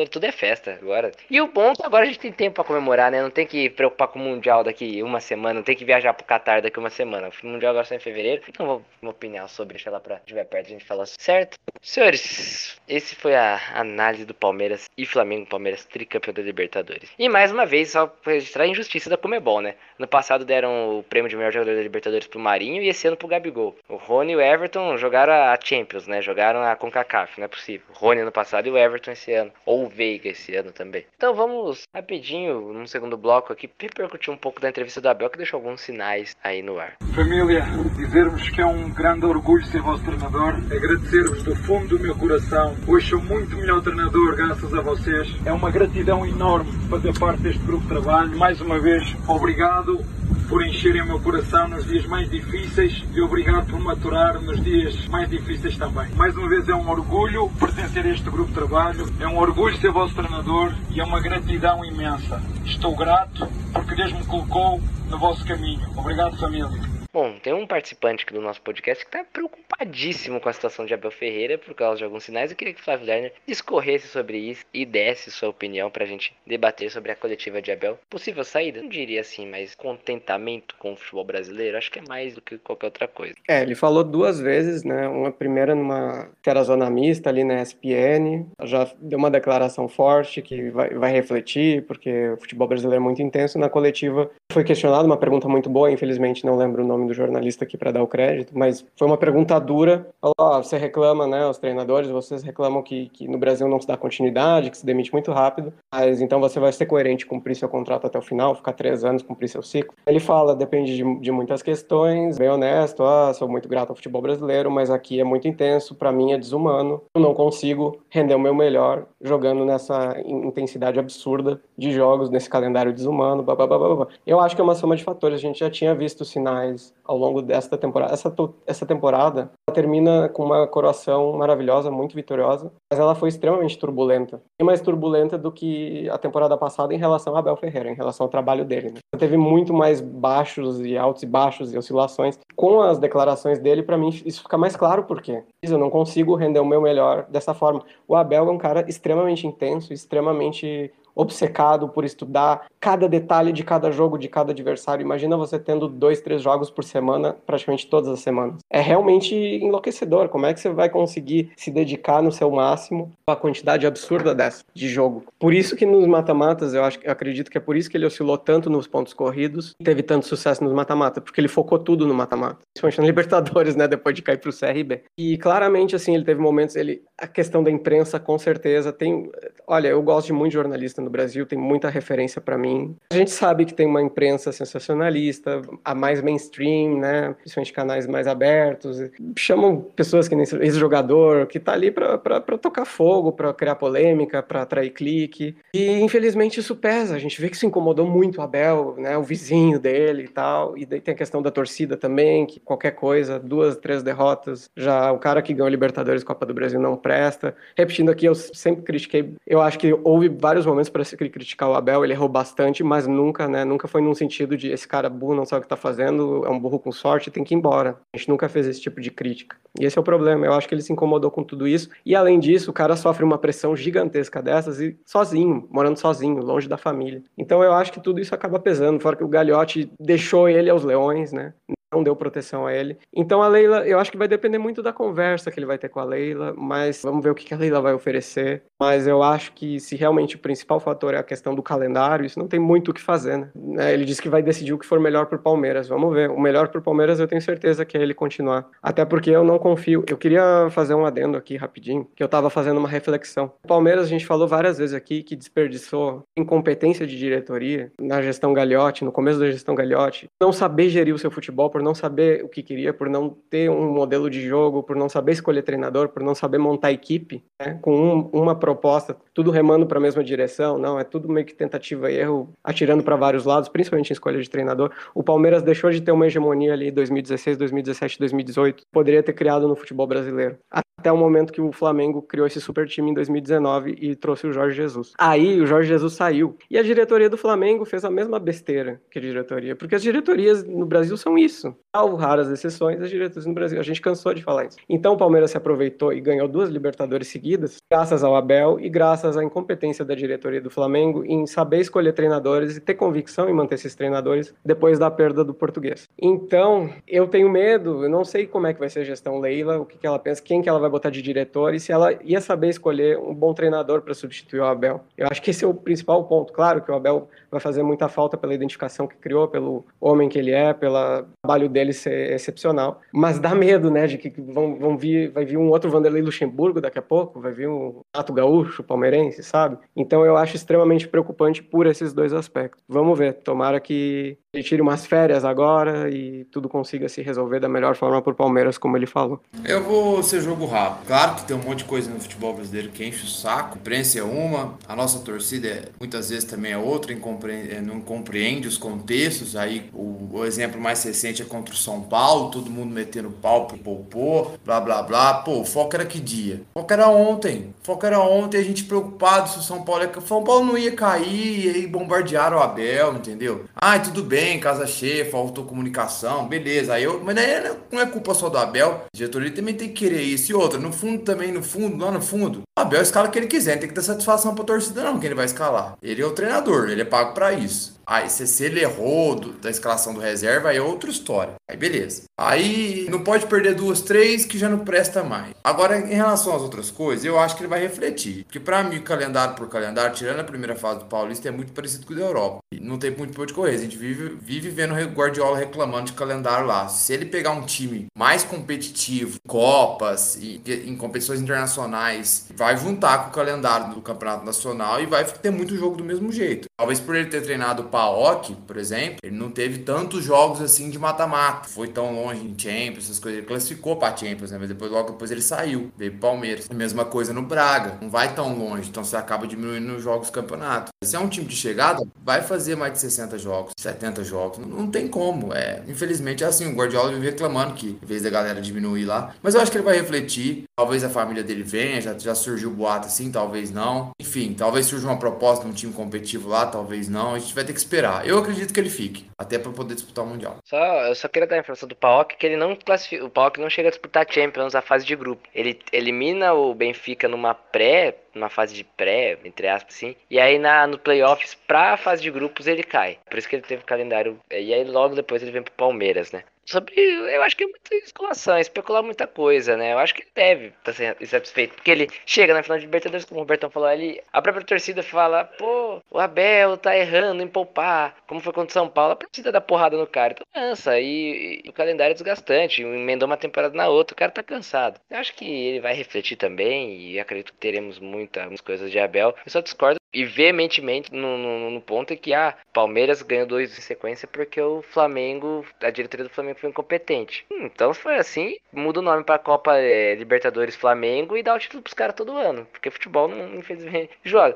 Tudo é festa agora. E o bom é que agora a gente tem tempo para comemorar, né? Não tem que preocupar com o Mundial daqui uma semana, não tem que viajar pro Qatar daqui uma semana. O Mundial agora em fevereiro. Então vou uma opinião sobre, deixa lá pra estiver perto a gente falar certo. Senhores, esse foi a análise do Palmeiras e Flamengo, Palmeiras tricampeão da Libertadores. E mais uma vez, só pra registrar a injustiça da Comebol, né? No passado deram o prêmio de melhor jogador da Libertadores pro Marinho e esse ano pro Gabigol. O Rony e o Everton jogaram a Champions, né? Jogaram a CONCACAF, não é possível. O Rony no passado e o Everton esse ano. Ou o Veiga esse ano também. Então vamos rapidinho, num segundo bloco aqui, repercutir um pouco da entrevista do Abel, que deixou alguns sinais aí no ar. Família, dizer-vos que é um grande orgulho ser vosso treinador, agradecer-vos do fundo do meu coração. Hoje sou muito melhor treinador graças a vocês. É uma gratidão enorme fazer parte deste grupo de trabalho. Mais uma vez, obrigado por encherem o meu coração nos dias mais difíceis e obrigado por maturar nos dias mais difíceis também. Mais uma vez é um orgulho pertencer a este grupo de trabalho, é um orgulho ser vosso treinador e é uma gratidão imensa. Estou grato porque Deus me colocou no vosso caminho. Obrigado, família. Bom, tem um participante aqui do nosso podcast que está preocupadíssimo com a situação de Abel Ferreira por causa de alguns sinais. Eu queria que o Flávio Lerner discorresse sobre isso e desse sua opinião para a gente debater sobre a coletiva de Abel. Possível saída? Não diria assim, mas contentamento com o futebol brasileiro? Acho que é mais do que qualquer outra coisa. É, ele falou duas vezes, né? Uma primeira numa que era zona mista ali na ESPN. Já deu uma declaração forte que vai, vai refletir, porque o futebol brasileiro é muito intenso. Na coletiva foi questionado uma pergunta muito boa, infelizmente não lembro o nome do jornalista aqui para dar o crédito, mas foi uma pergunta dura. Falou, você reclama, né, os treinadores, vocês reclamam que, que no Brasil não se dá continuidade, que se demite muito rápido, mas então você vai ser coerente, cumprir seu contrato até o final, ficar três anos, cumprir seu ciclo. Ele fala, depende de, de muitas questões, bem honesto, ah, sou muito grato ao futebol brasileiro, mas aqui é muito intenso, para mim é desumano, eu não consigo render o meu melhor jogando nessa intensidade absurda de jogos, nesse calendário desumano, blá, blá. Eu acho que é uma soma de fatores, a gente já tinha visto sinais ao longo desta temporada. Essa, essa temporada termina com uma coroação maravilhosa, muito vitoriosa, mas ela foi extremamente turbulenta. E mais turbulenta do que a temporada passada em relação a Abel Ferreira, em relação ao trabalho dele. Né? Teve muito mais baixos e altos e baixos e oscilações. Com as declarações dele, para mim, isso fica mais claro por quê. Eu não consigo render o meu melhor dessa forma. O Abel é um cara extremamente intenso, extremamente obcecado por estudar cada detalhe de cada jogo, de cada adversário. Imagina você tendo dois, três jogos por semana, praticamente todas as semanas. É realmente enlouquecedor. Como é que você vai conseguir se dedicar no seu máximo a quantidade absurda dessa de jogo? Por isso que nos mata-matas, eu acho, eu acredito que é por isso que ele oscilou tanto nos pontos corridos e teve tanto sucesso nos mata-mata, porque ele focou tudo no mata-mata. Principalmente na <laughs> Libertadores, né, depois de cair pro CRB. E claramente assim, ele teve momentos, ele a questão da imprensa com certeza tem, olha, eu gosto de muito jornalista no Brasil, tem muita referência para mim. A gente sabe que tem uma imprensa sensacionalista, a mais mainstream, né? Principalmente canais mais abertos. Chamam pessoas que nem esse jogador, que tá ali para tocar fogo, para criar polêmica, para atrair clique. E infelizmente isso pesa. A gente vê que isso incomodou muito o Abel, né? O vizinho dele e tal. E daí tem a questão da torcida também, que qualquer coisa, duas, três derrotas, já o cara que ganhou Libertadores Copa do Brasil não presta. Repetindo aqui, eu sempre critiquei, eu acho que houve vários momentos para se criticar o Abel, ele errou bastante, mas nunca, né, nunca foi num sentido de esse cara burro não sabe o que tá fazendo, é um burro com sorte, tem que ir embora. A gente nunca fez esse tipo de crítica. E esse é o problema, eu acho que ele se incomodou com tudo isso. E além disso, o cara sofre uma pressão gigantesca dessas e sozinho, morando sozinho, longe da família. Então eu acho que tudo isso acaba pesando, fora que o Gagliotti deixou ele aos leões, né? Não deu proteção a ele. Então a Leila, eu acho que vai depender muito da conversa que ele vai ter com a Leila, mas vamos ver o que a Leila vai oferecer. Mas eu acho que se realmente o principal fator é a questão do calendário, isso não tem muito o que fazer, né? É, ele disse que vai decidir o que for melhor pro Palmeiras. Vamos ver. O melhor pro Palmeiras eu tenho certeza que é ele continuar. Até porque eu não confio. Eu queria fazer um adendo aqui rapidinho, que eu tava fazendo uma reflexão. O Palmeiras, a gente falou várias vezes aqui que desperdiçou incompetência de diretoria na gestão Gagliotti, no começo da gestão Gagliotti, não saber gerir o seu futebol, por não saber o que queria, por não ter um modelo de jogo, por não saber escolher treinador, por não saber montar equipe, né, com um, uma proposta, tudo remando para a mesma direção, não, é tudo meio que tentativa e erro, atirando para vários lados, principalmente em escolha de treinador. O Palmeiras deixou de ter uma hegemonia ali 2016, 2017, 2018, poderia ter criado no futebol brasileiro. Até o momento que o Flamengo criou esse super time em 2019 e trouxe o Jorge Jesus. Aí o Jorge Jesus saiu e a diretoria do Flamengo fez a mesma besteira que a diretoria, porque as diretorias no Brasil são isso. Salvo raras exceções, as diretorias no Brasil, a gente cansou de falar isso. Então o Palmeiras se aproveitou e ganhou duas Libertadores seguidas, graças ao Abel e graças à incompetência da diretoria do Flamengo em saber escolher treinadores e ter convicção em manter esses treinadores depois da perda do português. Então, eu tenho medo, eu não sei como é que vai ser a gestão Leila, o que, que ela pensa, quem que ela vai botar de diretor e se ela ia saber escolher um bom treinador para substituir o Abel. Eu acho que esse é o principal ponto. Claro que o Abel vai fazer muita falta pela identificação que criou, pelo homem que ele é, pelo trabalho dele ser excepcional, mas dá medo, né, de que vão, vão vir, vai vir um outro Vanderlei Luxemburgo daqui a pouco, vai vir um Nato Gaúcho, palmeirense, sabe? Então eu acho extremamente preocupante por esses dois aspectos. Vamos ver, tomara que ele tire umas férias agora e tudo consiga se resolver da melhor forma por Palmeiras, como ele falou. Eu vou ser jogo rápido. Claro que tem um monte de coisa no futebol brasileiro que enche o saco. A imprensa é uma, a nossa torcida é, muitas vezes também é outra, é, não compreende os contextos. Aí o, o, exemplo mais recente é contra o São Paulo, todo mundo metendo pau pro Popô, blá blá blá. Pô, o foco era que dia? O foco era ontem. O foco era ontem, a gente preocupado se o São Paulo ia. O São Paulo não ia cair e aí bombardearam o Abel, entendeu? Ai, tudo bem bem, casa cheia, faltou comunicação, beleza. Aí eu, mas daí não é culpa só do Abel. A diretoria também tem que querer isso. E outra, no fundo também, no fundo, lá no fundo, o Abel escala o que ele quiser, não tem que dar satisfação pra torcida, não, que ele vai escalar. Ele é o treinador, ele é pago para isso. Aí, se, ele errou do, da escalação do reserva, aí é outra história. Aí, beleza. Aí, não pode perder duas, três, que já não presta mais. Agora, em relação às outras coisas, eu acho que ele vai refletir. Porque, para mim, calendário por calendário, tirando a primeira fase do Paulista, é muito parecido com o da Europa. Não tem muito por de correr. A gente vive, vive vendo o Guardiola reclamando de calendário lá. Se ele pegar um time mais competitivo, Copas e em competições internacionais, vai juntar com o calendário do Campeonato Nacional e vai ter muito jogo do mesmo jeito. Talvez por ele ter treinado o Paok, por exemplo, ele não teve tantos jogos assim de mata-mata. Foi tão longe em Champions, essas coisas. Ele classificou pra Champions, né? Mas depois, logo depois ele saiu, veio pro Palmeiras. A mesma coisa no Braga. Não vai tão longe, então você acaba diminuindo os jogos do campeonato. Se é um time de chegada, vai fazer mais de 60 jogos, 70 jogos. Não, não tem como. É, infelizmente é assim. O Guardiola vive reclamando que, em vez da galera diminuir lá. Mas eu acho que ele vai refletir. Talvez a família dele venha, já, já surgiu boato assim, talvez não. Enfim, talvez surja uma proposta de um time competitivo lá, talvez não. A gente vai ter que esperar. Eu acredito que ele fique, até para poder disputar o Mundial. Só, eu só queria dar a informação do Paok que ele não classifica, o Paok não chega a disputar Champions a fase de grupo. Ele elimina o Benfica numa pré, numa fase de pré, entre aspas assim, e aí na no playoffs pra fase de grupos ele cai. Por isso que ele teve calendário e aí logo depois ele vem pro Palmeiras, né? Sobre. Eu acho que é muita especulação, é especular muita coisa, né? Eu acho que ele deve estar tá satisfeito. Porque ele chega na final de Libertadores, como o Robertão falou ali, a própria torcida fala, pô, o Abel tá errando em poupar, como foi contra o São Paulo, a torcida dá porrada no cara. Então cansa. E, e, o calendário é desgastante, emendou uma temporada na outra, o cara tá cansado. Eu acho que ele vai refletir também, e acredito que teremos muitas coisas de Abel. Eu só discordo e veementemente no, no, no, ponto é que a ah, Palmeiras ganhou dois em sequência porque o Flamengo, a diretoria do Flamengo foi incompetente. Hum, então foi assim, muda o nome para Copa é, Libertadores Flamengo e dá o título pros caras todo ano, porque futebol não infelizmente <laughs> joga.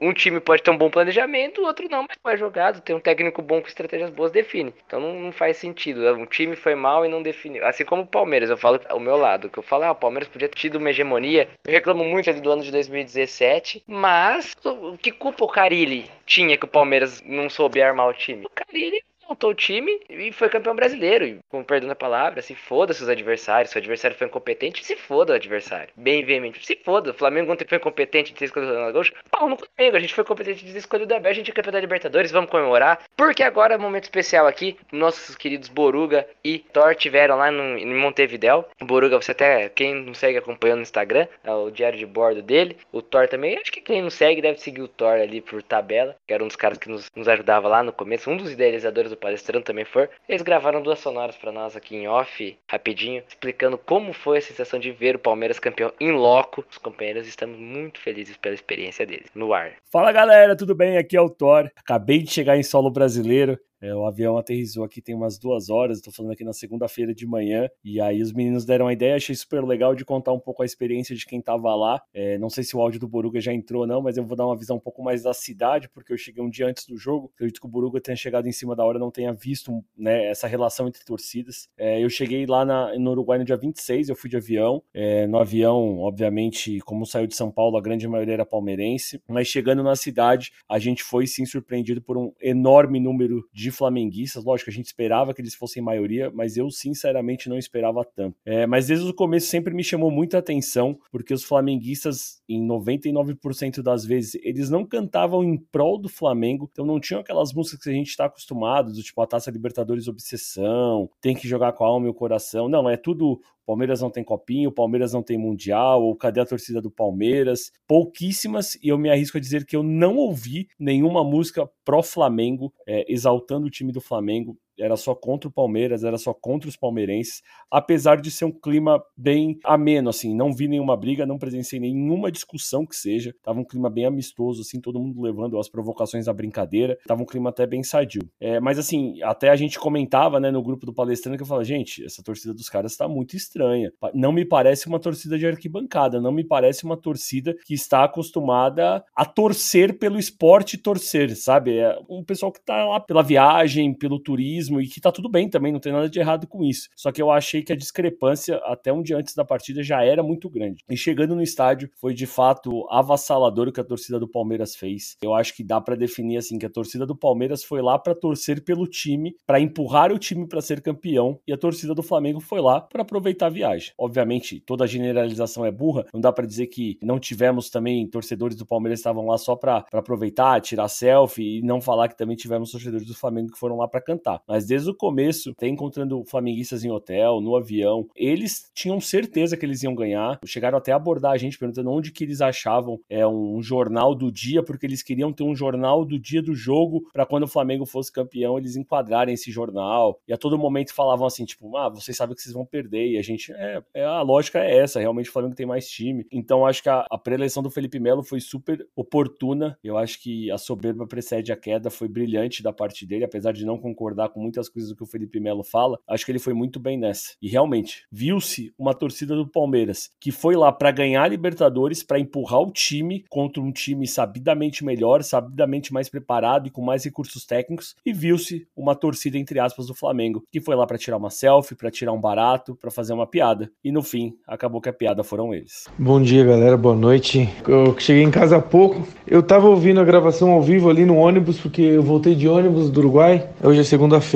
Um, time pode ter um bom planejamento, o outro não, mas foi jogado, tem um técnico bom com estratégias boas define. Então não, não, faz sentido. Um time foi mal e não definiu. Assim como o Palmeiras, eu falo o meu lado, que eu falo, ah, o Palmeiras podia ter tido uma hegemonia. Eu reclamo muito ali do ano de 2017, mas que culpa o Carilli tinha que o Palmeiras não soube armar o time? O Carilli montou o time e foi campeão brasileiro. E, com perdão da palavra, se foda seus adversários. Se o adversário foi incompetente, se foda o adversário. Bem veemente, se foda. O Flamengo ontem foi incompetente de ter escolhido o Gaúcho. Pau no Flamengo, a gente foi competente de ter escolhido o Abel, a gente é campeão da Libertadores, vamos comemorar. Porque agora é um momento especial aqui. Nossos queridos Boruga e Thor tiveram lá no, em Montevidéu. Boruga, você até, quem não segue acompanhando no Instagram, é o diário de bordo dele. O Thor também, acho que quem não segue deve seguir o Thor ali por tabela, que era um dos caras que nos, nos ajudava lá no começo. Um dos idealizadores do palestrando também foi. Eles gravaram duas sonoras para nós aqui em off, rapidinho, explicando como foi a sensação de ver o Palmeiras campeão em loco. Os companheiros estamos muito felizes pela experiência deles no ar. Fala galera, tudo bem? Aqui é o Thor. Acabei de chegar em solo brasileiro. É, o avião aterrissou aqui tem umas duas horas, estou falando aqui na segunda-feira de manhã, e aí os meninos deram a ideia, achei super legal de contar um pouco a experiência de quem estava lá. É, não sei se o áudio do Boruga já entrou não, mas eu vou dar uma visão um pouco mais da cidade, porque eu cheguei um dia antes do jogo, acredito que o Boruga tenha chegado em cima da hora, não tenha visto né, essa relação entre torcidas. É, eu cheguei lá na, no Uruguai no dia 26, eu fui de avião, é, no avião, obviamente, como saiu de São Paulo, a grande maioria era palmeirense, mas chegando na cidade, a gente foi sim surpreendido por um enorme número de de flamenguistas. Lógico, a gente esperava que eles fossem maioria, mas eu sinceramente não esperava tanto. É, mas desde o começo sempre me chamou muita atenção, porque os flamenguistas, em 99% das vezes, eles não cantavam em prol do Flamengo, então não tinham aquelas músicas que a gente está acostumado, do tipo a Taça Libertadores Obsessão, tem que jogar com a alma e o coração. Não, é tudo Palmeiras não tem copinho, Palmeiras não tem mundial, ou cadê a torcida do Palmeiras? Pouquíssimas, e eu me arrisco a dizer que eu não ouvi nenhuma música pró-Flamengo, é, exaltando o time do Flamengo era só contra o Palmeiras, era só contra os palmeirenses, apesar de ser um clima bem ameno, assim, não vi nenhuma briga, não presenciei nenhuma discussão que seja, tava um clima bem amistoso, assim, todo mundo levando as provocações da brincadeira, tava um clima até bem sadio. É, mas assim, até a gente comentava, né, no grupo do palestrante que eu falava, gente, essa torcida dos caras tá muito estranha, não me parece uma torcida de arquibancada, não me parece uma torcida que está acostumada a torcer pelo esporte torcer, sabe? É um pessoal que tá lá pela viagem, pelo turismo, e que tá tudo bem também, não tem nada de errado com isso. Só que eu achei que a discrepância até um dia antes da partida já era muito grande. E chegando no estádio, foi de fato avassalador o que a torcida do Palmeiras fez. Eu acho que dá para definir assim que a torcida do Palmeiras foi lá para torcer pelo time, para empurrar o time para ser campeão, e a torcida do Flamengo foi lá para aproveitar a viagem. Obviamente, toda generalização é burra, não dá para dizer que não tivemos também torcedores do Palmeiras que estavam lá só para aproveitar, tirar selfie e não falar que também tivemos torcedores do Flamengo que foram lá para cantar. Mas mas desde o começo, até encontrando flamenguistas em hotel, no avião, eles tinham certeza que eles iam ganhar. Chegaram até a abordar a gente perguntando onde que eles achavam é um jornal do dia, porque eles queriam ter um jornal do dia do jogo para quando o Flamengo fosse campeão, eles enquadrarem esse jornal. E a todo momento falavam assim, tipo, ah, vocês sabem que vocês vão perder. E a gente, é, é a lógica é essa, realmente o Flamengo tem mais time. Então acho que a, a pré-eleição do Felipe Melo foi super oportuna. Eu acho que a soberba precede a queda, foi brilhante da parte dele, apesar de não concordar com muitas coisas que o Felipe Melo fala, acho que ele foi muito bem nessa. E realmente, viu-se uma torcida do Palmeiras que foi lá para ganhar a Libertadores, para empurrar o time contra um time sabidamente melhor, sabidamente mais preparado e com mais recursos técnicos, e viu-se uma torcida entre aspas do Flamengo, que foi lá para tirar uma selfie, para tirar um barato, para fazer uma piada. E no fim, acabou que a piada foram eles. Bom dia, galera. Boa noite. Eu cheguei em casa há pouco. Eu tava ouvindo a gravação ao vivo ali no ônibus, porque eu voltei de ônibus do Uruguai. Hoje é segunda-feira.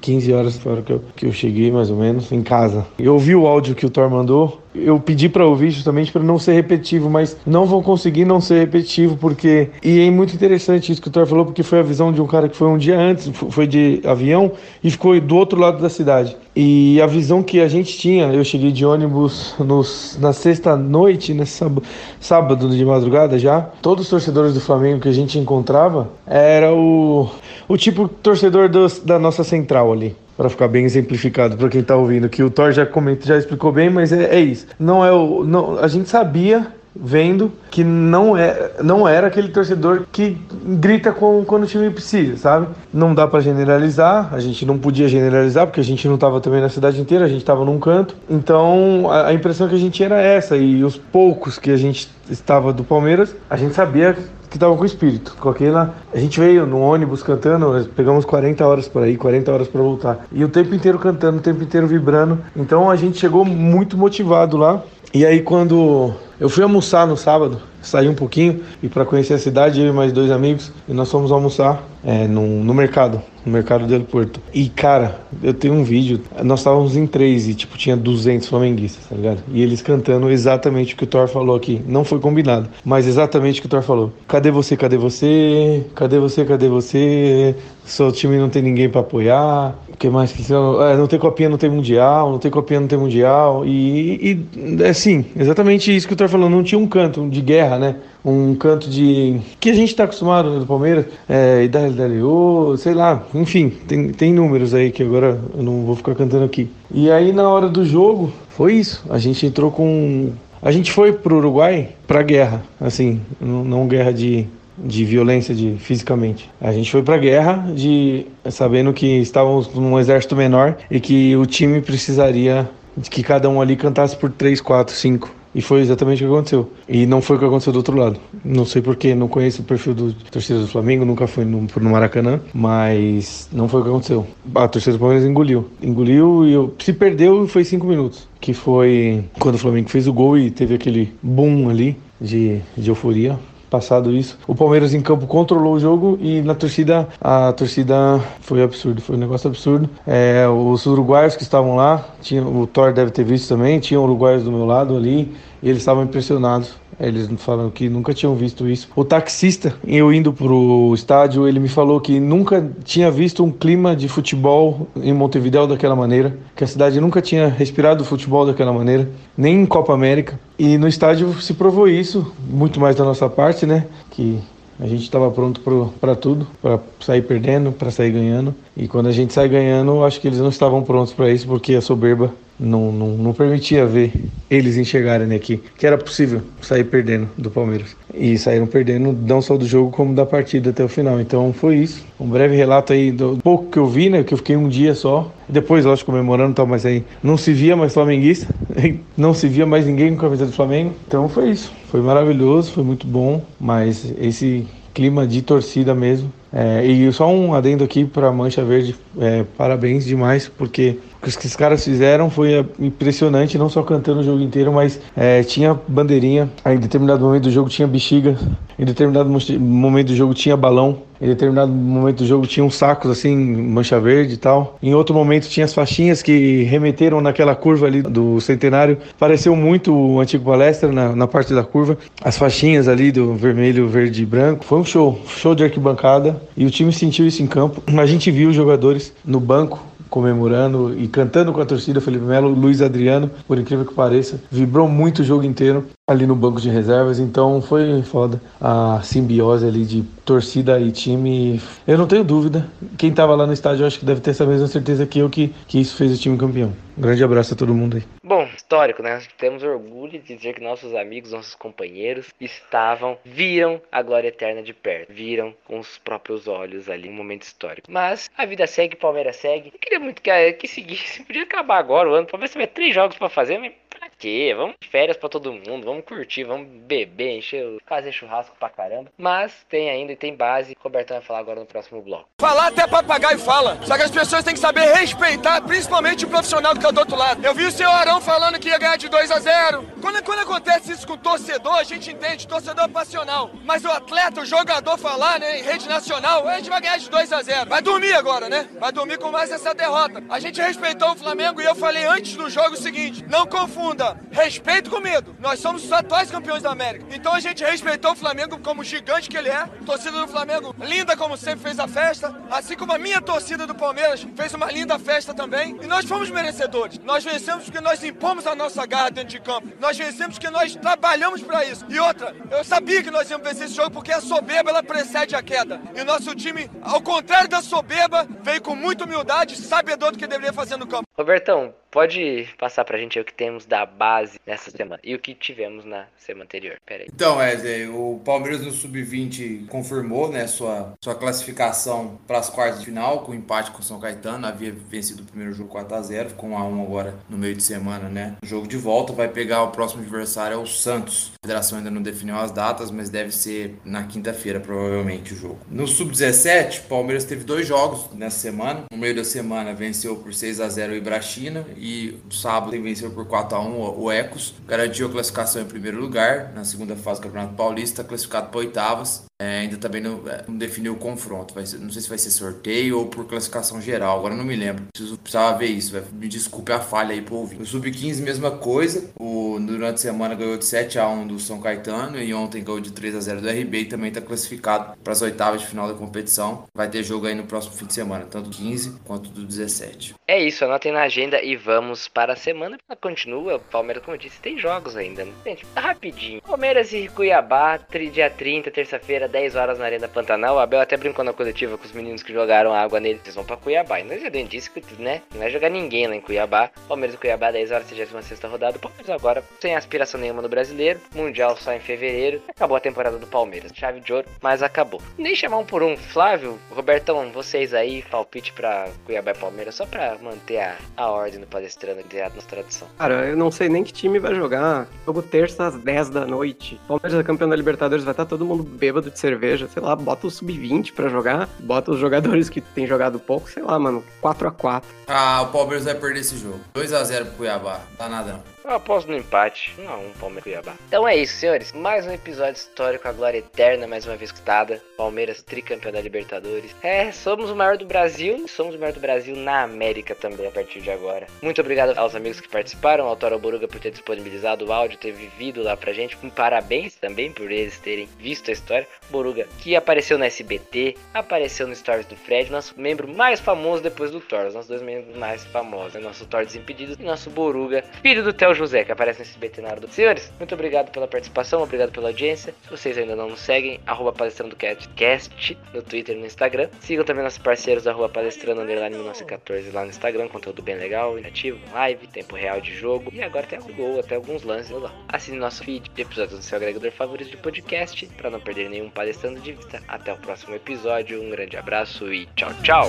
15 horas fora que eu, que eu cheguei, mais ou menos, em casa. Eu ouvi o áudio que o Thor mandou. Eu pedi para ouvir justamente para não ser repetitivo, mas não vou conseguir não ser repetitivo, porque. E é muito interessante isso que o Thor falou, porque foi a visão de um cara que foi um dia antes, foi de avião e ficou do outro lado da cidade. E a visão que a gente tinha, eu cheguei de ônibus nos, na sexta noite, nesse sábado, sábado de madrugada já. Todos os torcedores do Flamengo que a gente encontrava era o o tipo torcedor da nossa central ali. Para ficar bem exemplificado para quem tá ouvindo, que o Thor já comentou, já explicou bem, mas é, é isso. Não é o. Não, a gente sabia vendo que não, é, não era aquele torcedor que grita com, quando o time precisa, sabe? Não dá para generalizar, a gente não podia generalizar porque a gente não estava também na cidade inteira, a gente estava num canto. Então a, a, impressão que a gente tinha era essa e os poucos que a gente estava do Palmeiras, a gente sabia que estavam com espírito. Com aquela, a gente veio no ônibus cantando, pegamos 40 horas para ir, 40 horas para voltar. E o tempo inteiro cantando, o tempo inteiro vibrando. Então a gente chegou muito motivado lá. E aí quando eu fui almoçar no sábado, sair um pouquinho e para conhecer a cidade, eu e mais dois amigos, e nós fomos almoçar é, no, no mercado, no mercado del Porto. E cara, eu tenho um vídeo, nós estávamos em três e tipo tinha 200 flamenguistas, tá ligado? E eles cantando exatamente o que o Thor falou aqui. Não foi combinado, mas exatamente o que o Thor falou. Cadê você? Cadê você? Cadê você? Cadê você? Seu time não tem ninguém para apoiar. O que mais que é, não tem copinha, não tem mundial, não tem copinha, não tem mundial. E, e assim, exatamente isso que o Thor falou, não tinha um canto de guerra, né? Um canto de. que a gente tá acostumado no Palmeiras, é, IDLO, sei lá, enfim, tem, tem números aí que agora eu não vou ficar cantando aqui. E aí na hora do jogo, foi isso. A gente entrou com. A gente foi pro Uruguai pra guerra, assim, não guerra de, de violência de fisicamente. A gente foi para a guerra de sabendo que estávamos num exército menor e que o time precisaria de que cada um ali cantasse por 3, 4, 5 e foi exatamente o que aconteceu. E não foi o que aconteceu do outro lado. Não sei porquê, não conheço o perfil do torcida do Flamengo, nunca fui no, no Maracanã, mas não foi o que aconteceu. A torcida do Palmeiras engoliu. Engoliu e eu, se perdeu foi cinco minutos. Que foi quando o Flamengo fez o gol e teve aquele boom ali de, de euforia passado isso. O Palmeiras em campo controlou o jogo e na torcida, a torcida foi absurdo, foi um negócio absurdo. É, os uruguaios que estavam lá, tinha, o Thor deve ter visto também, tinham uruguaios do meu lado ali, e eles estavam impressionados. Eles falam que nunca tinham visto isso. O taxista, eu indo pro estádio, ele me falou que nunca tinha visto um clima de futebol em Montevideo daquela maneira, que a cidade nunca tinha respirado futebol daquela maneira, nem em Copa América. E no estádio se provou isso, muito mais da nossa parte, né? Que a gente estava pronto para tudo, para sair perdendo, para sair ganhando. E quando a gente sai ganhando, acho que eles não estavam prontos para isso, porque a soberba não, não, não, permitia ver eles enxergarem aqui que era possível sair perdendo do Palmeiras. E saíram perdendo não só do jogo, como da partida até o final. Então foi isso. Um breve relato aí do pouco que eu vi, né? Que eu fiquei um dia só. Depois, lógico, comemorando e tal, mas aí não se via mais flamenguista, <laughs> não se via mais ninguém com a camisa do Flamengo. Então foi isso. Foi maravilhoso, foi muito bom, mas esse clima de torcida mesmo. É, e só um adendo aqui para Mancha Verde, é, parabéns demais, porque o que os caras fizeram foi impressionante, não só cantando o jogo inteiro, mas é, tinha bandeirinha, em determinado momento do jogo tinha bexiga, em determinado momento do jogo tinha balão, em determinado momento do jogo tinha uns sacos assim, mancha verde e tal. Em outro momento tinha as faixinhas que remeteram naquela curva ali do centenário. Pareceu muito o antigo palestra na, na parte da curva. As faixinhas ali do vermelho, verde e branco. Foi um show, show de arquibancada. E o time sentiu isso em campo. A gente viu os jogadores no banco comemorando e cantando com a torcida, Felipe Melo, Luiz Adriano, por incrível que pareça, vibrou muito o jogo inteiro ali no banco de reservas, então foi foda a simbiose ali de torcida e time. Eu não tenho dúvida, quem tava lá no estádio acho que deve ter essa mesma certeza que eu que, que isso fez o time campeão. Um grande abraço a todo mundo aí. Bom, histórico, né? Temos orgulho de dizer que nossos amigos, nossos companheiros estavam, viram a glória eterna de perto, viram com os próprios olhos ali um momento histórico. Mas a vida segue, Palmeiras segue. Eu queria muito que, que seguisse, podia acabar agora o ano. Palmeiras tiver três jogos para fazer, mas quê? Vamos de férias para todo mundo, vamos curtir, vamos beber, encher, fazer churrasco pra caramba. Mas tem ainda e tem base. O Roberto vai falar agora no próximo bloco. Falar até papagaio fala. Só que as pessoas têm que saber respeitar, principalmente o profissional que tá do outro lado. Eu vi o seu Arão falando que ia ganhar de 2 a 0 quando, quando acontece isso com o torcedor, a gente entende, torcedor é passional. Mas o atleta, o jogador falar, né, em rede nacional, a gente vai ganhar de 2 a 0 Vai dormir agora, né? Vai dormir com mais essa derrota. A gente respeitou o Flamengo e eu falei antes do jogo o seguinte: não confunda respeito com medo. Nós somos os atuais campeões da América. Então a gente respeitou o Flamengo como gigante que ele é. torcida do Flamengo, linda como sempre fez a festa. Assim como a minha torcida do Palmeiras fez uma linda festa também. E nós fomos merecedores. Nós vencemos porque nós impomos a nossa garra dentro de campo. Nós vencemos porque nós trabalhamos para isso. E outra, eu sabia que nós íamos vencer esse jogo porque a soberba ela precede a queda. E o nosso time, ao contrário da soberba, veio com muita humildade, sabedor do que deveria fazer no campo. Robertão, Pode passar pra gente o que temos da base nessa semana e o que tivemos na semana anterior. Pera aí. Então, Wesley, o Palmeiras no Sub-20 confirmou né, sua, sua classificação para as quartas de final, com empate com o São Caetano. Havia vencido o primeiro jogo 4x0, ficou 1x1 agora no meio de semana, né? Jogo de volta vai pegar o próximo adversário, é o Santos. A federação ainda não definiu as datas, mas deve ser na quinta-feira, provavelmente, o jogo. No Sub-17, o Palmeiras teve dois jogos nessa semana. No meio da semana, venceu por 6x0 o Brachina e no sábado venceu por 4 a 1 o Ecos, garantiu a classificação em primeiro lugar na segunda fase do Campeonato Paulista, classificado para oitavas. É, ainda também não, é, não, definiu o confronto. Ser, não sei se vai ser sorteio ou por classificação geral. Agora não me lembro. Preciso, precisava ver isso. Me desculpe a falha aí por ouvir. O Sub-15, mesma coisa. O, durante a semana ganhou de 7 a 1 do São Caetano e ontem ganhou de 3 a 0 do RB e também está classificado para as oitavas de final da competição. Vai ter jogo aí no próximo fim de semana, tanto do 15 quanto do 17. É isso, anotem na agenda e vamos para a semana. Continua, o Palmeiras, como eu disse, tem jogos ainda. Né? Gente, tá rapidinho. Palmeiras e Cuiabá, dia 30, terça-feira, 10 horas na Arena Pantanal. O Abel até brincou na coletiva com os meninos que jogaram água nele. Eles vão pra Cuiabá. E nós já disse que, né? Não vai jogar ninguém lá em Cuiabá. Palmeiras e Cuiabá, 10 horas, 36 rodada. O Palmeiras agora sem aspiração nenhuma no brasileiro. Mundial só em fevereiro. Acabou a temporada do Palmeiras. Chave de ouro, mas acabou. Nem chamar um por um. Flávio, Robertão, vocês aí, palpite pra Cuiabá e Palmeiras, só pra manter a, a ordem do palestrando de nossa tradição. Cara, eu não sei nem que time vai jogar. Jogo terça às 10 da noite. Palmeiras é campeão da Libertadores, vai estar todo mundo bêbado de cerveja seja, sei lá, bota o sub-20 pra jogar, bota os jogadores que tem jogado pouco, sei lá, mano, 4 a 4 Ah, o Palmeiras vai perder esse jogo. 2 a 0 pro Cuiabá, dá nada não. Eu aposto no empate. 1 a 1 Palmeiras Cuiabá. Então é isso, senhores. Mais um episódio histórico, a glória eterna, mais uma vez citada. Palmeiras tricampeão da Libertadores. É, somos o maior do Brasil e somos o maior do Brasil na América também a partir de agora. Muito obrigado aos amigos que participaram, ao Toro Boruga por ter disponibilizado o áudio, ter vivido lá pra gente. Um parabéns também por eles terem visto a história. Boruga, que apareceu no SBT, apareceu no Stories do Fred, nosso membro mais famoso depois do Thor. Os nossos dois membros mais famosos, né? nosso Thor Desimpedidos e nosso Boruga, filho do Theo José, que aparece nesse BT na hora do. Senhores, muito obrigado pela participação, obrigado pela audiência. Se vocês ainda não nos seguem, arroba palestrando cast no Twitter e no Instagram. Sigam também nossos parceiros, arroba palestrando underline 1914 lá no Instagram, conteúdo bem legal, ativo, live, tempo real de jogo. E agora tem algum gol, até alguns lances lá. Assine nosso feed de episódios no seu agregador favorito de podcast, para não perder nenhum palestrando de vista. Até o próximo episódio, um grande abraço e tchau, tchau!